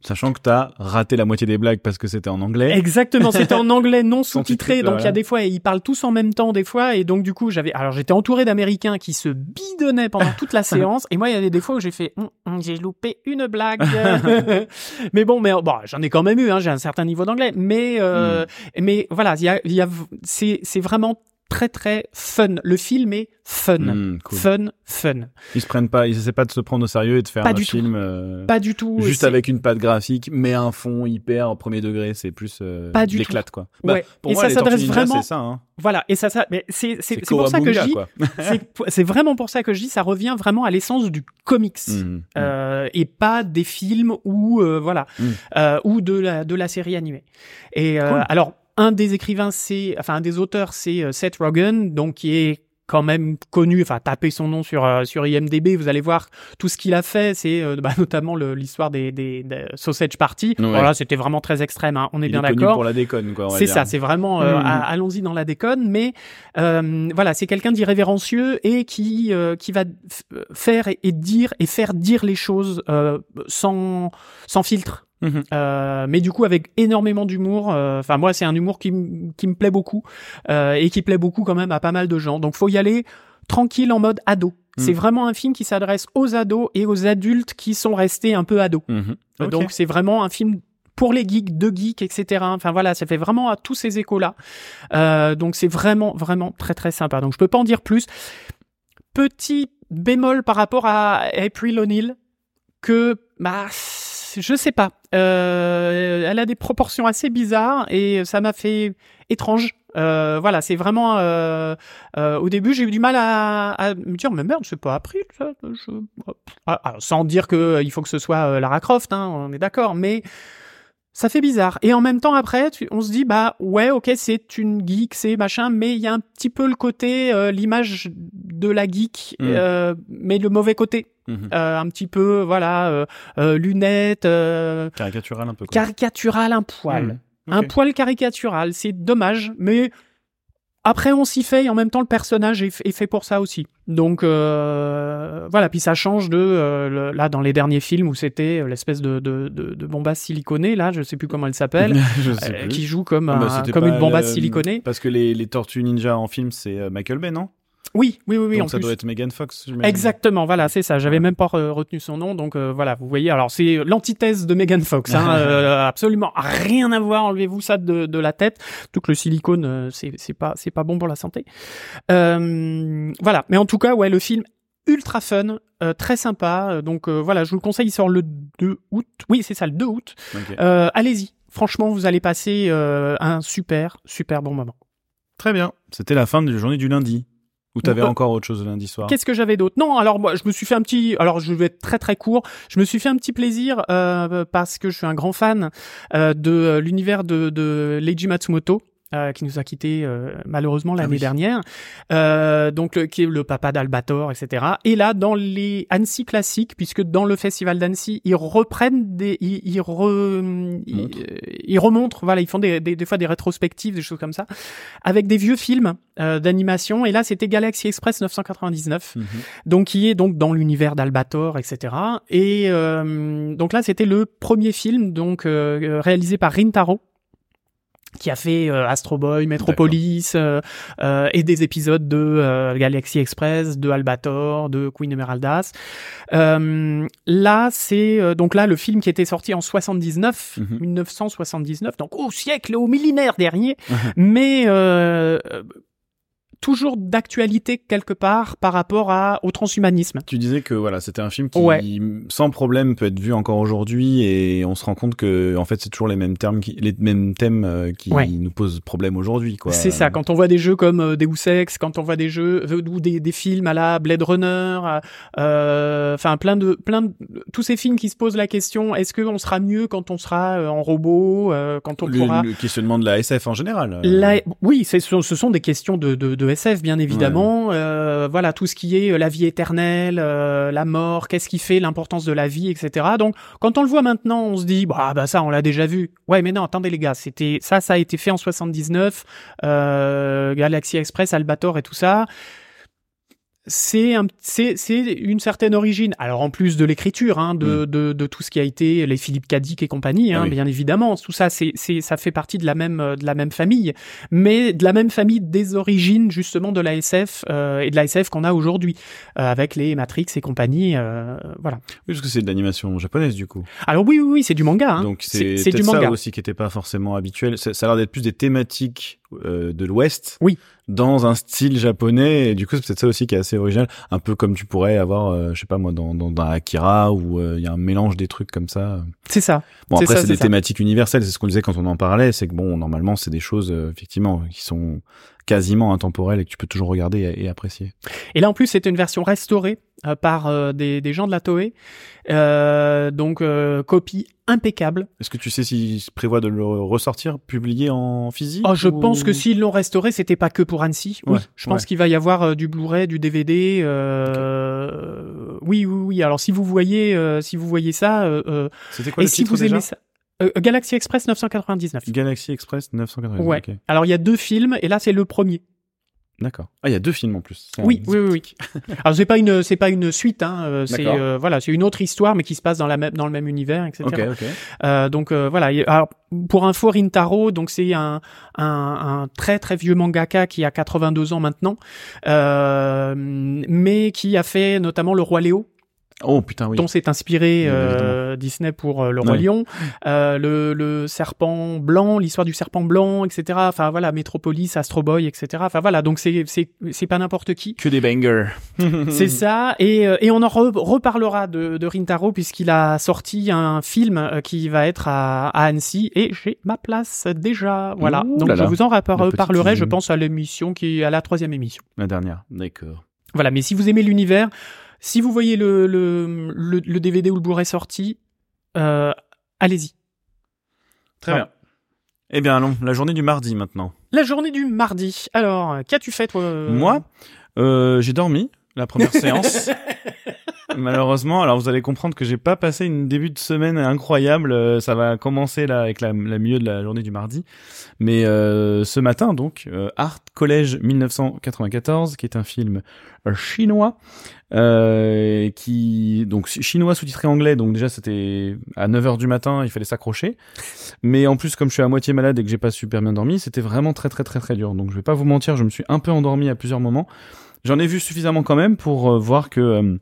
Sachant que t'as raté la moitié des blagues parce que c'était en anglais. Exactement, c'était en anglais non sous-titré, donc il y a des fois ils parlent tous en même temps des fois et donc du coup j'avais alors j'étais entouré d'américains qui se bidonnaient pendant toute la séance et moi il y avait des fois où j'ai fait hum, hum, j'ai loupé une blague. mais bon mais bon, j'en ai quand même eu hein, j'ai un certain niveau d'anglais mais euh, hmm. mais voilà, il y a, y a c'est c'est vraiment très très fun. Le film est fun, hmm, fun, fun. Ils se prennent pas, ils essaient pas de se prendre au sérieux et de faire pas un du film. Tout. Euh, pas du tout. Juste avec une patte graphique, mais un fond hyper au premier degré. C'est plus euh, pas du l'éclate quoi. Bah, ouais. Pour et moi, ça s'adresse vraiment. Ça. Hein. Voilà. Et ça, ça. Mais c'est c'est pour ça que je dis. c'est vraiment pour ça que je dis. Ça revient vraiment à l'essence du comics mmh, mmh. euh, et pas des films ou euh, voilà mmh. ou de la de la série animée. Et euh, alors un des écrivains, c'est, enfin, un des auteurs, c'est euh, Seth Rogen, donc qui est quand même connu, enfin tapez son nom sur euh, sur IMDb, vous allez voir tout ce qu'il a fait, c'est euh, bah, notamment l'histoire des, des, des, Sausage Party. Voilà, c'était vraiment très extrême, hein, on est bien d'accord. pour la déconne, quoi. C'est ça, c'est vraiment mmh. allons-y dans la déconne, mais voilà, c'est quelqu'un d'irrévérencieux et qui qui va faire et, dire et faire dire les choses sans sans filtre. Mhm. Euh, mais du coup avec énormément d'humour. Euh, enfin moi c'est un humour qui, qui me plaît beaucoup euh, et qui plaît beaucoup quand même à pas mal de gens. Donc faut y aller tranquille en mode ado. Mhm. C'est vraiment un film qui s'adresse aux ados et aux adultes qui sont restés un peu ados. Mhm. Donc c'est vraiment un film pour les geeks, de geeks, etc. Enfin voilà, ça fait vraiment à tous ces échos-là. donc c'est vraiment, vraiment très très sympa. Donc je peux pas en dire plus. Petit bémol par rapport à April O'Neil, que bah je sais pas. Euh, elle a des proportions assez bizarres et ça m'a fait étrange. Euh, voilà, c'est vraiment. Euh, au début, j'ai eu du mal à, me dire, mais merde, c'est pas appris ça. Je... Ah, ah, sans dire que il faut que ce soit Lara Croft, hein, on est d'accord, mais ça fait bizarre. Et en même temps, après, on se dit, bah ouais, ok, c'est une geek, c'est machin, mais il y a un petit peu le côté, euh, l'image de la geek, mm. euh, mais le mauvais côté. Mm-hmm. Euh, un petit peu, voilà, lunettes. caricatural un peu. Quoi. Caricatural un poil. Mm. Un poil caricatural, c'est dommage, mais après, on s'y fait et en même temps, le personnage est, fait pour ça aussi. Donc euh, voilà, puis ça change de euh, là dans les derniers films où c'était euh, l'espèce de, de, de, de bombasse siliconée là, je sais plus comment elle s'appelle, qui joue comme ah bah, comme une bombasse siliconée. Parce que les, les tortues ninja en film c'est Michael Bay, non? Oui, oui, oui, oui. Donc ça doit être Megan Fox. Exactement, voilà, c'est ça. J'avais même pas retenu son nom, donc euh, voilà, vous voyez. Alors c'est l'antithèse de Megan Fox, hein, euh, absolument rien à voir. Enlevez-vous ça de, de, la tête. Tout que le silicone, euh, c'est c'est pas c'est pas bon pour la santé. voilà, mais en tout cas, ouais, le film ultra fun, très sympa. Donc voilà, je vous le conseille. Il sort le 2 août. Oui, c'est ça, le 2 août. Allez-y franchement, vous allez passer euh, un super, super bon moment. Très bien. C'était la fin de la journée du lundi. Ou t'avais Euh, encore autre chose le lundi soir Qu'est-ce que j'avais d'autre? Non, alors moi, je me suis fait un petit. Alors, je vais être très très court. Je me suis fait un petit plaisir euh, parce que je suis un grand fan euh, de euh, l'univers de, de Leiji Matsumoto. Euh, qui nous a quitté euh, malheureusement l'année oui. dernière, euh, donc le- qui est le papa d'Albator, etc. Et là, dans les Annecy classiques, puisque dans le festival d'Annecy, ils reprennent des, ils, ils, re- ils, Montrent. euh, ils remontrent, voilà, ils font des, des, des fois des rétrospectives, des choses comme ça, avec des vieux films euh, d'animation. Et là, c'était Galaxy Express 999 Mhm. donc qui est donc dans l'univers d'Albator, etc. Et euh, donc là, c'était le premier film donc euh, réalisé par Rintaro qui a fait euh, Astro Boy, Metropolis euh, euh, et des épisodes de euh, Galaxy Express, de Albator, de Queen Emeraldas. Euh, là, c'est euh, donc là le film qui était sorti en 79, Mhm. 1979, donc au siècle, au millénaire dernier, Mhm. mais toujours d'actualité quelque part par rapport à, au transhumanisme. Tu disais que voilà, c'était un film qui, Ouais. sans problème, peut être vu encore aujourd'hui, et on se rend compte que en fait, c'est toujours les mêmes termes, qui, les mêmes thèmes euh, qui Ouais. nous posent problème aujourd'hui, quoi. C'est ça, quand on voit des jeux comme euh, Deus Ex, quand on voit des jeux euh, ou des, des films à la Blade Runner, euh, enfin plein de plein de tous ces films qui se posent la question est-ce qu'on sera mieux quand on sera en robot, quand on le, pourra le questionnement de la SF en général. La- oui, ce ce sont des questions de, de, de SF, bien évidemment. Euh, voilà, tout ce qui est euh, la vie éternelle, euh, la mort, qu'est-ce qui fait l'importance de la vie, etc. Donc, quand on le voit maintenant, on se dit, bah, bah ça, on l'a déjà vu. Ouais, mais non, attendez les gars, c'était ça, ça a été fait en 79, euh, Galaxy Express, Albator et tout ça. C'est un, c'est, c'est une certaine origine. Alors en plus de l'écriture, hein, de, de, de tout ce qui a été les Philippe Cadic et compagnie, hein, Ah oui. bien évidemment, tout ça, c'est, c'est, ça fait partie de la même, de la même famille, mais de la même famille des origines justement de la SF euh, et de la SF qu'on a aujourd'hui euh, avec les Matrix et compagnie. euh, voilà. Oui, parce que c'est de l'animation japonaise du coup. Alors oui, oui, oui, c'est du manga. Hein. Donc c'est c'est du peut-être ça manga. aussi qui était pas forcément habituel. Ça, ça a l'air d'être plus des thématiques euh, de l'Ouest. Oui. Dans un style japonais. Et du coup, c'est peut-être ça aussi qui est assez original. Un peu comme tu pourrais avoir, euh, je sais pas moi, dans, dans, dans Akira où euh, il y a un mélange des trucs comme ça. C'est ça. Bon C'est après c'est c'est des ça. thématiques universelles. C'est ce qu'on disait quand on en parlait. C'est que bon, normalement c'est des choses euh, effectivement qui sont quasiment intemporelles et que tu peux toujours regarder et, et apprécier. Et là, en plus, c'était une version restaurée par euh, des, des gens de la Toei. Euh, donc, euh, copie impeccable. Est-ce que tu sais s'ils prévoient de le ressortir, publié en physique Oh, je ou- pense que s'ils l'ont restauré, c'était pas que pour Annecy. Oui, Ouais, je pense ouais. qu'il va y avoir euh, du Blu-ray, du DVD. Euh... Oui, oui, oui. Alors, si vous voyez, euh, si vous voyez ça, euh, euh, C'était quoi et le si titre vous déjà aimez ça, Euh, Galaxy Express 999. Galaxy Express 980. Ouais. ok. Alors, il y a deux films, et là, c'est le premier. D'accord. Ah, il y a deux films en plus. Oui, un- oui, oui, oui. Alors c'est pas une, c'est pas une suite, hein. euh, C'est euh, voilà, c'est une autre histoire, mais qui se passe dans la même, dans le même univers, etc. Ok, ok. Euh, donc euh, voilà. Alors pour info, Rintaro, donc c'est un, un, un très très vieux mangaka qui a 82 ans maintenant, euh, mais qui a fait notamment Le Roi Léo, Oh putain, oui. dont s'est inspiré euh, Disney pour euh, Le Roi. Lion, euh, le, le serpent blanc, l'histoire du serpent blanc, etc. Enfin voilà, Metropolis, Astro Boy, etc. Enfin voilà, donc c'est c'est c'est pas n'importe qui. Que des bangers. C'est ça, et, et on en re- reparlera de, de Rintaro puisqu'il a sorti un film qui va être à, à Annecy et j'ai ma place déjà. Voilà, Ouh donc là je là. vous en reparlerai, je pense à l'émission qui est à la troisième émission. La dernière. D'accord. Voilà, mais si vous aimez l'univers, si vous voyez le, le, le, le DVD ou le Blu-ray sorti, euh, allez-y. Très bien. Eh bien, allons. La journée du mardi maintenant. La journée du mardi. Alors, qu'as-tu fait toi euh Moi, euh, j'ai dormi la première séance. Malheureusement, alors vous allez comprendre que j'ai pas passé une début de semaine incroyable. Euh, Ça va commencer là avec la, la milieu de la journée du mardi, mais euh, ce matin donc, euh, Art College 1994, qui est un film chinois, euh, qui donc chinois sous-titré anglais, donc déjà c'était à 9h du matin, il fallait s'accrocher. Mais en plus, comme je suis à moitié malade et que j'ai pas super bien dormi, c'était vraiment très très très très dur. Donc je vais pas vous mentir, je me suis un peu endormi à plusieurs moments. J'en ai vu suffisamment quand même pour euh, voir que euh,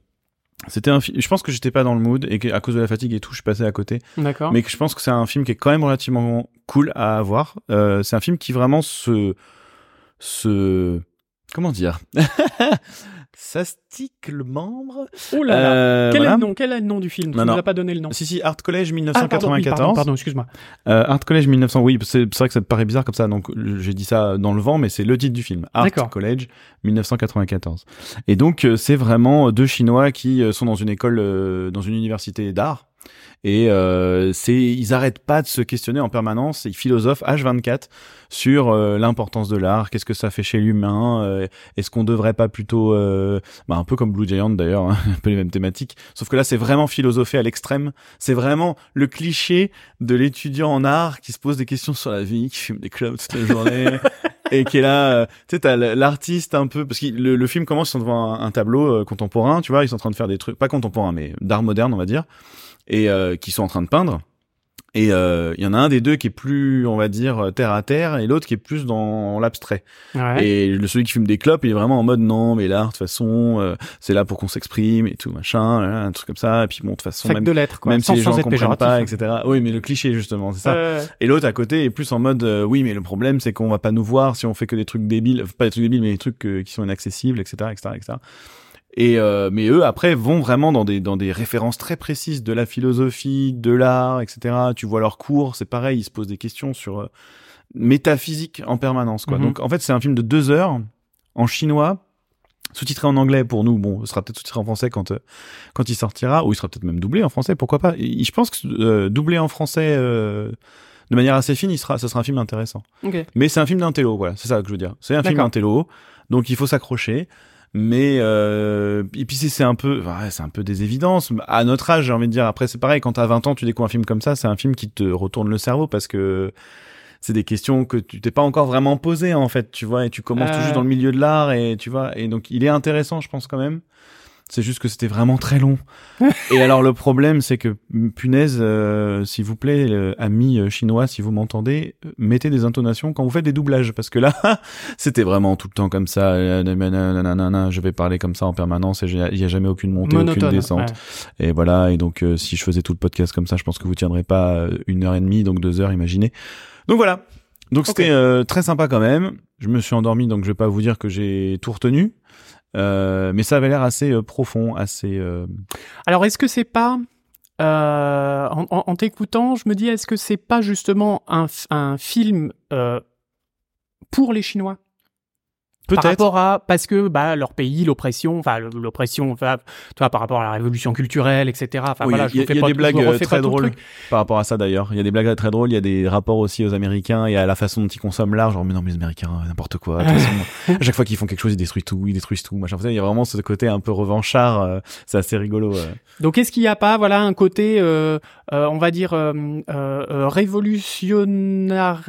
c'était un film. Je pense que j'étais pas dans le mood et qu'à cause de la fatigue et tout, je suis passé à côté. D'accord. Mais que je pense que c'est un film qui est quand même relativement cool à avoir. Euh, c'est un film qui vraiment se se comment dire? ça stick le membre. Oh là là. Euh, quel, voilà. est le nom, quel est le nom du film? Tu nous non. as pas donné le nom. Si si, Art College Ah, 1994. pardon, oui, pardon, pardon, excuse-moi. Euh, Art College 1900, oui, c'est vrai que ça te paraît bizarre comme ça, donc euh, j'ai dit ça dans le vent, mais c'est le titre du film. Art. College 1994. Et donc c'est vraiment deux Chinois qui sont dans une école, dans une université d'art. Et euh, c'est, ils arrêtent pas de se questionner en permanence. Ils philosophent H24 sur euh, l'importance de l'art, qu'est-ce que ça fait chez l'humain, euh, est-ce qu'on devrait pas plutôt, euh, bah, un peu comme Blue Giant d'ailleurs, hein, un peu les mêmes thématiques. Sauf que là, c'est vraiment philosophé à l'extrême. C'est vraiment le cliché de l'étudiant en art qui se pose des questions sur la vie, qui fume des clubs toute la journée. et qui est là, euh, tu sais, t'as l'artiste un peu, parce que le, le film commence ils sont devant un, un tableau contemporain, tu vois, ils sont en train de faire des trucs, pas contemporains, mais d'art moderne, on va dire, et euh, qui sont en train de peindre. Et euh, il y en a un des deux qui est plus, on va dire, terre à terre, et l'autre qui est plus dans l'abstrait. Ouais. Et le celui qui fume des clopes, il est vraiment en mode non, mais l'art, de toute façon, euh, c'est là pour qu'on s'exprime et tout machin, un truc comme ça. Et puis bon, de toute façon, Fac même, de lettres, quoi. même sans, si les gens comprennent pas, etc. Oui, mais le cliché justement, c'est ça. Euh, Et l'autre à côté est plus en mode euh, oui, mais le problème c'est qu'on va pas nous voir si on fait que des trucs débiles, pas des trucs débiles, mais des trucs euh, qui sont inaccessibles, etc., etc., etc. Et euh, mais eux après vont vraiment dans des dans des références très précises de la philosophie, de l'art, etc. Tu vois leurs cours, c'est pareil, ils se posent des questions sur euh, métaphysique en permanence, quoi. Mhm. Donc en fait c'est un film de deux heures en chinois sous-titré en anglais pour nous. Bon, ce sera peut-être sous-titré en français quand euh, quand il sortira, ou il sera peut-être même doublé en français, pourquoi pas. Et je pense que euh, doublé en français euh, de manière assez fine, il sera, ça sera un film intéressant. ok. Mais c'est un film d'intello, voilà, c'est ça que je veux dire. C'est un film d'intello, donc il faut s'accrocher. Mais euh, et puis c'est un peu, ouais, c'est un peu des évidences. À notre âge, j'ai envie de dire. Après, c'est pareil. Quand t'as 20 ans, tu découvres un film comme ça, c'est un film qui te retourne le cerveau parce que c'est des questions que tu t'es pas encore vraiment posées en fait, tu vois. Et tu commences tout Euh. juste dans le milieu de l'art et tu vois. Et donc il est intéressant, je pense quand même. C'est juste que c'était vraiment très long. et alors le problème, c'est que punaise, euh, s'il vous plaît, euh, amis euh, chinois, si vous m'entendez, euh, mettez des intonations quand vous faites des doublages, parce que là, c'était vraiment tout le temps comme ça. euh, nanana, Je vais parler comme ça en permanence et il y a jamais aucune montée, aucune Monotone. descente. ouais. Et voilà. Et donc, euh, si je faisais tout le podcast comme ça, je pense que vous tiendrez pas une heure et demie, donc deux heures, imaginez. Donc voilà. Donc c'était très sympa quand même. Je me suis endormi, donc je vais pas vous dire que j'ai tout retenu. Euh, mais ça avait l'air assez euh, profond, assez. euh, Alors, est-ce que c'est pas, euh, en, en- t'écoutant, je me dis, est-ce que c'est pas justement un, un film euh, pour les Chinois? Par Peut-être. rapport à parce que bah leur pays l'oppression enfin l'oppression enfin tu vois par rapport à la révolution culturelle etc enfin Oui, voilà il je y fais y a pas des blagues je euh, très drôles par rapport à ça d'ailleurs. Il y a des blagues très drôles. Il y a des rapports aussi aux Américains et à la façon dont ils consomment l'art. Genre mais non mais les Américains euh, n'importe quoi. À chaque fois qu'ils font quelque chose, ils détruisent tout, ils détruisent tout. Machin. Il y a vraiment ce côté un peu revanchard. euh, c'est assez rigolo. euh. donc est-ce qu'il n'y a pas voilà un côté euh, on va dire révolutionnaire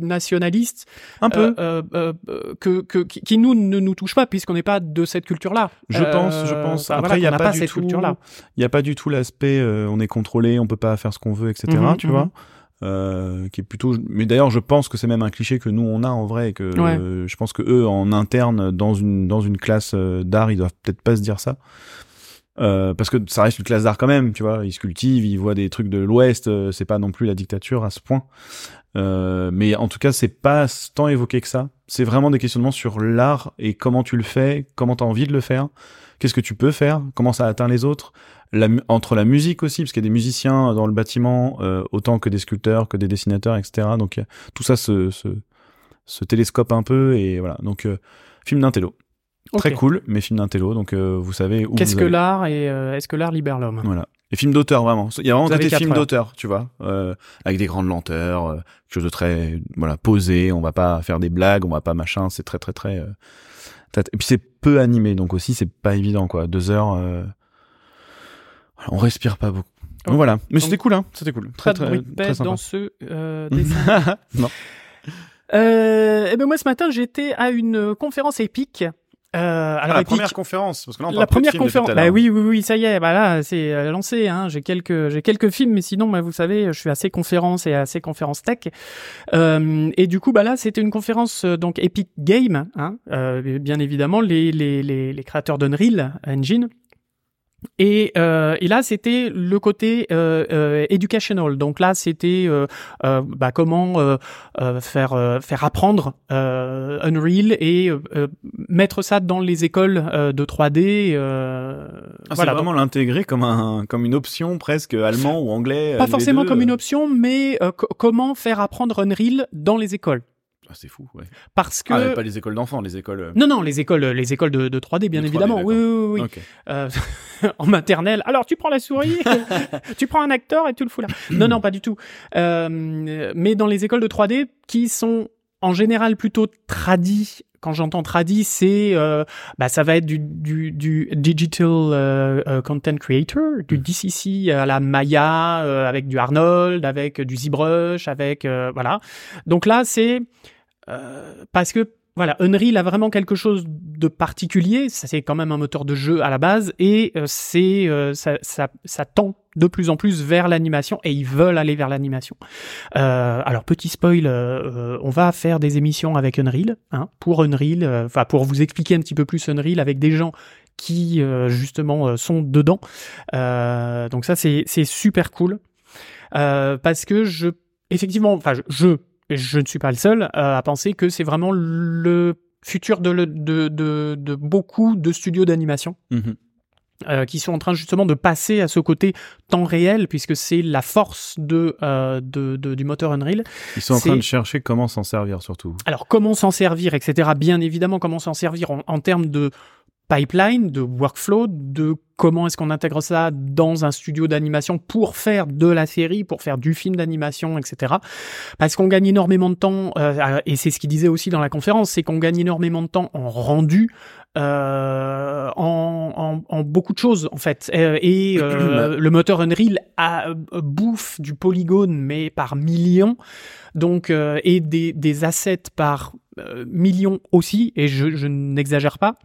nationaliste Un peu. Que, que qui, nous ne nous touche pas puisqu'on n'est pas de cette culture là Je pense, je pense. Après, il y a pas, du cette tout. culture là Il y a pas du tout l'aspect euh, on est contrôlé, on peut pas faire ce qu'on veut, etc. Mhm, tu mhm. vois. Euh, qui est plutôt mais d'ailleurs je pense que c'est même un cliché que nous on a en vrai et que Ouais. euh, je pense que eux en interne dans une dans une classe euh, d'art ils doivent peut-être pas se dire ça euh, parce que ça reste une classe d'art quand même tu vois. Ils se cultivent ils voient des trucs de l'Ouest euh, c'est pas non plus la dictature à ce point. Euh, mais en tout cas c'est pas tant évoqué que ça. C'est vraiment des questionnements sur l'art et comment tu le fais comment t'as envie de le faire qu'est-ce que tu peux faire comment ça atteint les autres. La, entre la musique aussi, parce qu'il y a des musiciens dans le bâtiment, euh, autant que des sculpteurs, que des dessinateurs, etc. Donc tout ça se, se, se télescope un peu et voilà. Donc euh, film d'intello, très cool, mais film d'intello. Donc euh, vous savez où. qu'est-ce que l'art et euh, est-ce que l'art libère l'homme? Voilà. Et film d'auteur vraiment. Il y a vraiment côté film d'auteur, tu vois, euh, avec des grandes lenteurs, quelque chose de très voilà posé. On va pas faire des blagues, on va pas machin. C'est très très très. Et puis c'est peu animé, donc aussi c'est pas évident quoi. Deux heures, on respire pas beaucoup. Donc voilà. Mais c'était cool, hein. C'était cool. Très très bruit très sympa. dans ce dessin non. Euh, eh ben moi ce matin j'étais à une conférence épique. Euh, alors Ah, la première conférence, parce que là on la parle première conférence. Bah oui oui oui ça y est bah là c'est euh, lancé hein. J'ai quelques j'ai quelques films mais sinon bah, vous savez je suis assez conférence et assez conférence tech. Euh, et du coup bah là c'était une conférence euh, donc Epic Game hein. Euh, bien évidemment les les les, les créateurs d'Unreal Engine. Et, euh, et là, c'était le côté euh, euh, educational. Donc là, c'était euh, euh, bah, comment euh, euh, faire euh, faire apprendre euh, Unreal et euh, mettre ça dans les écoles euh, de 3D. Euh, Ah, voilà, vraiment l'intégrer comme un comme une option presque allemand ou anglais. pas forcément comme une option, mais euh, co- comment faire apprendre Unreal dans les écoles. Ah, c'est fou, ouais. Parce que Ah, pas les écoles d'enfants, les écoles. euh, non, non, les écoles, les écoles de, de 3D, bien De 3D, évidemment. Oui, oui, oui. Euh, en maternelle. Alors, tu prends la souris, tu prends un acteur et tu le fous là. Non, non, pas du tout. Euh, mais dans les écoles de 3D qui sont en général plutôt tradis. Quand j'entends tradi, c'est euh, bah ça va être du, du, du digital euh, euh, content creator, du DCC à la Maya euh, avec du Arnold, avec du ZBrush, avec euh, voilà. Donc là, c'est euh, parce que voilà, Unreal a vraiment quelque chose de particulier. Ça, c'est quand même un moteur de jeu à la base et euh, c'est euh, ça, ça, ça tend de plus en plus vers l'animation et ils veulent aller vers l'animation. Euh, alors petit spoil, euh, on va faire des émissions avec Unreal, hein, pour Unreal, enfin pour vous expliquer un petit peu plus Unreal avec des gens qui justement sont dedans. Donc ça c'est super cool parce que je effectivement, enfin je, je je ne suis pas le seul euh, à penser que c'est vraiment le futur de, de, de, de beaucoup de studios d'animation Mhm. euh, qui sont en train justement de passer à ce côté temps réel, puisque c'est la force de, euh, de, de- du moteur Unreal. Ils sont en train de chercher comment s'en servir surtout. Alors comment s'en servir, etc. Bien évidemment, comment s'en servir en, en termes de pipeline, de workflow, de comment est-ce qu'on intègre ça dans un studio d'animation pour faire de la série, pour faire du film d'animation, etc. Parce qu'on gagne énormément de temps, euh, et c'est ce qu'il disait aussi dans la conférence, c'est qu'on gagne énormément de temps en rendu, euh, en, en, en beaucoup de choses en fait. Euh, et euh, le moteur Unreal a, euh, bouffe du polygone, mais par millions, donc euh, et des, des assets par millions aussi, et je, je n'exagère pas.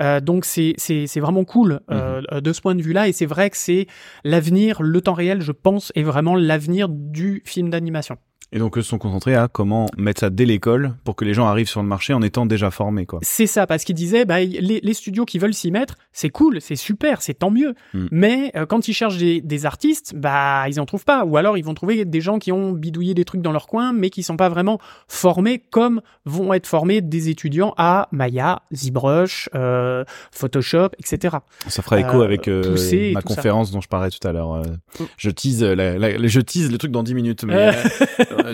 Euh, donc c'est c'est c'est vraiment cool euh, de ce point de vue-là, et c'est vrai que c'est l'avenir, le temps réel, je pense, est vraiment l'avenir du film d'animation. Et donc eux se sont concentrés à comment mettre ça dès l'école pour que les gens arrivent sur le marché en étant déjà formés, quoi. C'est ça, parce qu'il disait, bah, les, les studios qui veulent s'y mettre, c'est cool, c'est super, c'est tant mieux. Mm. Mais euh, quand ils cherchent des, des artistes, bah, ils en trouvent pas. Ou alors ils vont trouver des gens qui ont bidouillé des trucs dans leur coin, mais qui sont pas vraiment formés comme vont être formés des étudiants à Maya, ZBrush, euh, Photoshop, etc. Ça fera écho Euh, avec pousser ma ça. conférence dont je parlais tout à l'heure. Mm. Je tease, la, la- je tease le truc dans 10 minutes, mais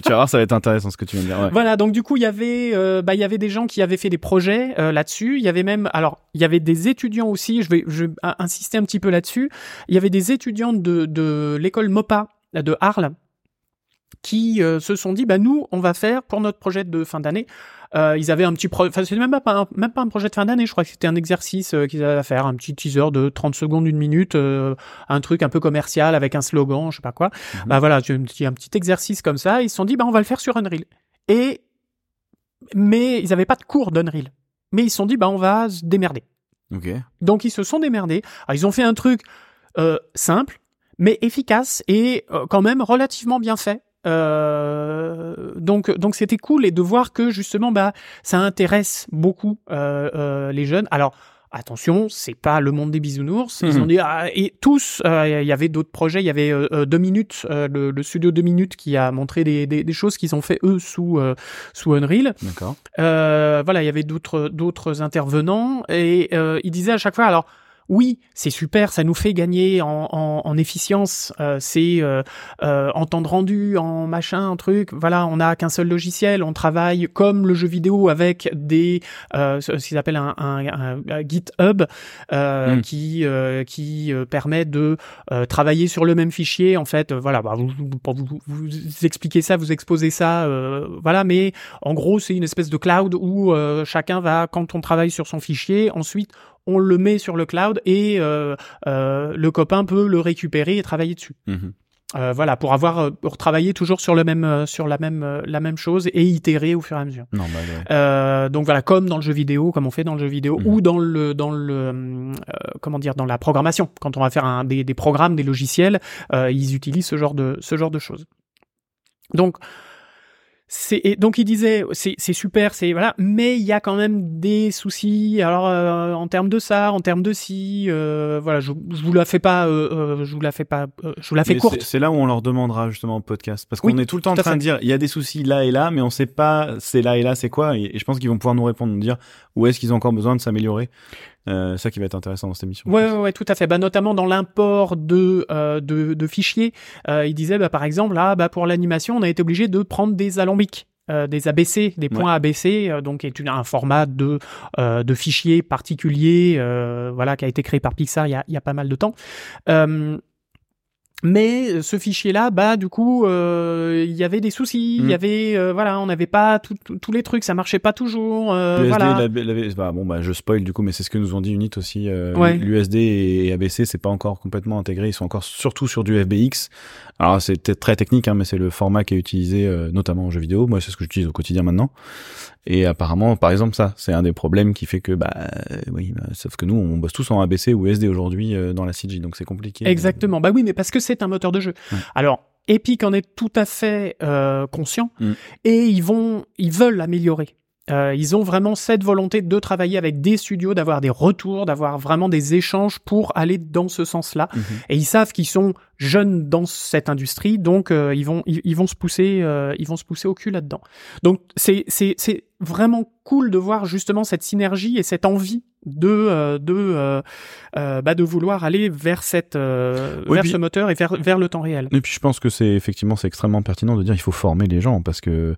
tu vas voir, ça va être intéressant ce que tu viens de dire. Voilà, donc du coup, il y avait, euh, bah, il y avait des gens qui avaient fait des projets euh, là-dessus. Il y avait même, alors, il y avait des étudiants aussi. Je vais, je vais in- insister un petit peu là-dessus. Il y avait des étudiants de, de l'école MOPA de Arles qui euh, se sont dit, bah nous, on va faire pour notre projet de fin d'année. Euh, ils avaient un petit projet, enfin c'était même pas un, même pas un projet de fin d'année, je crois que c'était un exercice euh, qu'ils avaient à faire, un petit teaser de 30 secondes, une minute, euh, un truc un peu commercial avec un slogan, je sais pas quoi. Mhm. Bah voilà, tu- un petit, un petit exercice comme ça, ils se sont dit, bah on va le faire sur Unreal. Et, mais ils avaient pas de cours d'Unreal. Mais ils se sont dit, bah on va se démerder. Ok. Donc ils se sont démerdés. Alors, ils ont fait un truc euh, simple, mais efficace et euh, quand même relativement bien fait. Euh, donc donc c'était cool et de voir que justement bah ça intéresse beaucoup euh, euh, les jeunes. Alors attention, c'est pas le monde des bisounours. Ils Mhm. ont dit ah, et tous. euh, Il y avait d'autres projets. Il y avait euh, deux minutes, euh, le, le studio deux minutes qui a montré des, des, des choses qu'ils ont fait eux sous euh, sous Unreal. D'accord. Euh, voilà, il y avait d'autres d'autres intervenants et euh, il disait à chaque fois alors oui, c'est super, ça nous fait gagner en, en, en efficience, euh, c'est euh, euh, en temps de rendu, en machin, un truc. Voilà, on n'a qu'un seul logiciel, on travaille comme le jeu vidéo avec des euh, ce qu'ils appellent un, un, un- un GitHub euh, Mm. qui euh, qui permet de euh, travailler sur le même fichier. En fait, voilà, bah, vous, vous, vous, vous expliquez ça, vous exposez ça, euh, voilà, mais en gros, c'est une espèce de cloud où euh, chacun va, quand on travaille sur son fichier, ensuite on le met sur le cloud et euh, euh, le copain peut le récupérer et travailler dessus. Mhm. Euh, voilà, pour avoir pour travailler toujours sur le même euh, sur la même euh, la même chose et itérer au fur et à mesure. Non, bah, ouais. Donc voilà, comme dans le jeu vidéo, comme on fait dans le jeu vidéo, Mhm. ou dans le dans le comment dire dans la programmation. Quand on va faire un, des, des programmes, des logiciels, ils utilisent ce genre de ce genre de choses. Donc et donc il disait c'est c'est super c'est voilà mais il y a quand même des soucis alors euh, en termes de ça en termes de si euh, voilà je, je vous la fais pas euh, euh je vous la fais pas euh, je vous la fais Mais courte c'est- là où on leur demandera justement au podcast. Parce Oui, qu'on est tout le temps en train de dire, il y a des soucis là et là, mais on sait pas c'est là et là, c'est quoi. Et, et je pense qu'ils vont pouvoir nous répondre, nous dire où est-ce qu'ils ont encore besoin de s'améliorer. Euh, ça qui va être intéressant dans cette émission. Ouais, ouais, ouais, tout à fait. Bah, notamment dans l'import de, euh, de, de fichiers. Euh, il disait, bah, par exemple, là, bah, pour l'animation, on a été obligé de prendre des alambics. euh, des ABC, des points ABC, euh, donc est une, un format de euh, de fichier particulier, voilà, qui a été créé par Pixar il y a, il y a pas mal de temps. Euh, mais ce fichier-là, bah du coup, euh, il y avait des soucis, il Mm. y avait, euh, voilà, on n'avait pas tous les trucs, ça marchait pas toujours, euh, L'USD, voilà. la- la- bah, bon, bah, je spoil du coup, mais c'est ce que nous ont dit Unit aussi. euh, Ouais. L'USD et ABC, c'est pas encore complètement intégré. Ils sont encore surtout sur du FBX. Alors, c'est peut-être très technique, hein, mais c'est le format qui est utilisé euh, notamment en jeux vidéo. Moi, c'est ce que j'utilise au quotidien maintenant. Et apparemment, par exemple, ça, c'est un des problèmes qui fait que, bah, euh, oui, bah, sauf que nous, on bosse tous en ABC ou SD aujourd'hui euh, dans la CG, donc c'est compliqué. Exactement. Bah oui, mais parce que c'est un moteur de jeu. Alors, Epic en est tout à fait euh, conscient Mm. et ils vont, ils veulent l'améliorer. Euh, ils ont vraiment cette volonté de travailler avec des studios, d'avoir des retours, d'avoir vraiment des échanges pour aller dans ce sens-là. Mhm. Et ils savent qu'ils sont jeunes dans cette industrie, donc euh, ils vont ils, ils vont se pousser euh, ils vont se pousser au cul là-dedans. Donc c'est c'est c'est vraiment cool de voir justement cette synergie et cette envie de euh, de euh, euh, bah, de vouloir aller vers cette euh, Oui, vers puis- ce moteur et vers vers le temps réel. Et puis je pense que c'est effectivement c'est extrêmement pertinent de dire il faut former les gens parce que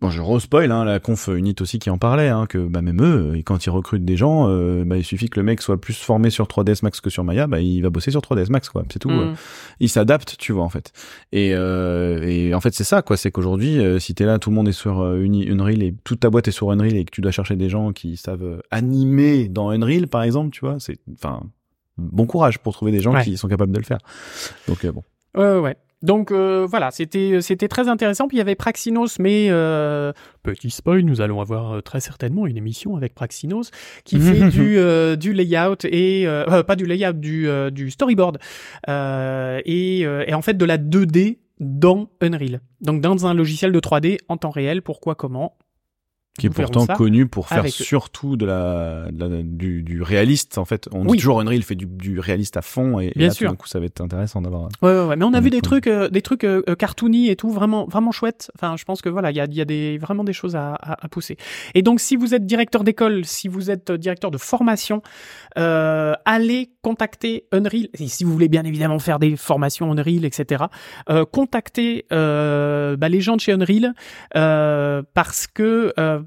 bon je respoil hein, la conf Unit aussi qui en parlait hein, que bah même eux et quand ils recrutent des gens euh, bah il suffit que le mec soit plus formé sur 3ds Max que sur Maya bah il va bosser sur 3ds Max quoi c'est tout Mm. euh. il s'adapte tu vois en fait et euh, et en fait c'est ça quoi c'est qu'aujourd'hui euh, si t'es là tout le monde est sur euh, Uni- Unreal et toute ta boîte est sur Unreal et que tu dois chercher des gens qui savent animer dans Unreal par exemple tu vois c'est enfin bon courage pour trouver des gens Ouais. qui sont capables de le faire donc bon Ouais ouais. ouais. Donc euh, voilà, c'était c'était très intéressant. Puis il y avait Praxinos, mais euh, petit spoil, nous allons avoir euh, très certainement une émission avec Praxinos qui fait du euh, du layout et euh, euh, pas du layout, du euh, du storyboard euh, et, euh, et en fait de la 2D dans Unreal. Donc dans un logiciel de 3D en temps réel. Pourquoi Comment qui est pourtant connu pour faire surtout de la, de la- du, du réaliste en fait. On Oui. dit toujours Unreal fait du, du réaliste à fond et, et Bien là, sûr. tout coup ça va être intéressant d'avoir. Ouais, ouais, ouais. Mais on a vu est des trucs, euh, des trucs euh, euh, cartoony et tout, vraiment, vraiment chouettes. Enfin, je pense que voilà, il y a, y a des, vraiment des choses à, à, à pousser. Et donc, si vous êtes directeur d'école, si vous êtes euh, directeur de formation, euh, allez contacter Unreal. Et si vous voulez bien évidemment faire des formations Unreal, etc., euh, contactez euh, bah, les gens de chez Unreal euh, parce que euh,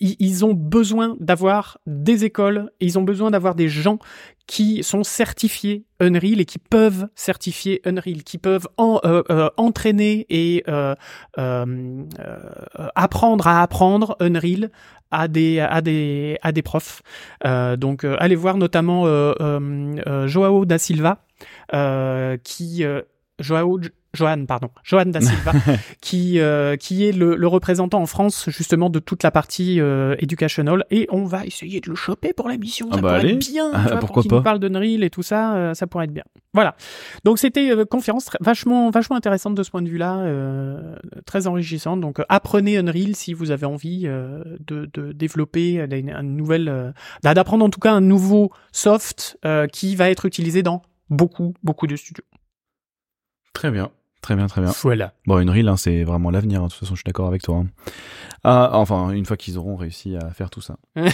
ils, ils ont besoin d'avoir des écoles, ils ont besoin d'avoir des gens qui sont certifiés Unreal et qui peuvent certifier Unreal, qui peuvent en- euh, euh, entraîner et euh, euh, euh, apprendre à apprendre Unreal à des à des à des profs. Euh, donc euh, allez voir notamment euh, euh, euh, Joao da Silva euh, qui euh, Joao Johan, pardon, Johan da Silva, qui euh, qui est le, le représentant en France justement de toute la partie euh, educational, et on va essayer de le choper pour la mission. Ah ça bah pourrait allez. être bien. Ah, tu vois, pourquoi pour pas. nous parle d'Unreal et tout ça, euh, ça pourrait être bien. Voilà. Donc c'était euh, conférence très- vachement vachement intéressante de ce point de vue-là, euh, très enrichissante. Donc euh, apprenez Unreal si vous avez envie euh, de, de développer une, une nouvelle, euh, bah, d'apprendre en tout cas un nouveau soft euh, qui va être utilisé dans beaucoup beaucoup de studios. Très bien, très bien, très bien. Voilà. Bon, Unreal, hein, c'est vraiment l'avenir. hein. De toute façon, je suis d'accord avec toi. hein. Ah, enfin, une fois qu'ils auront réussi à faire tout ça.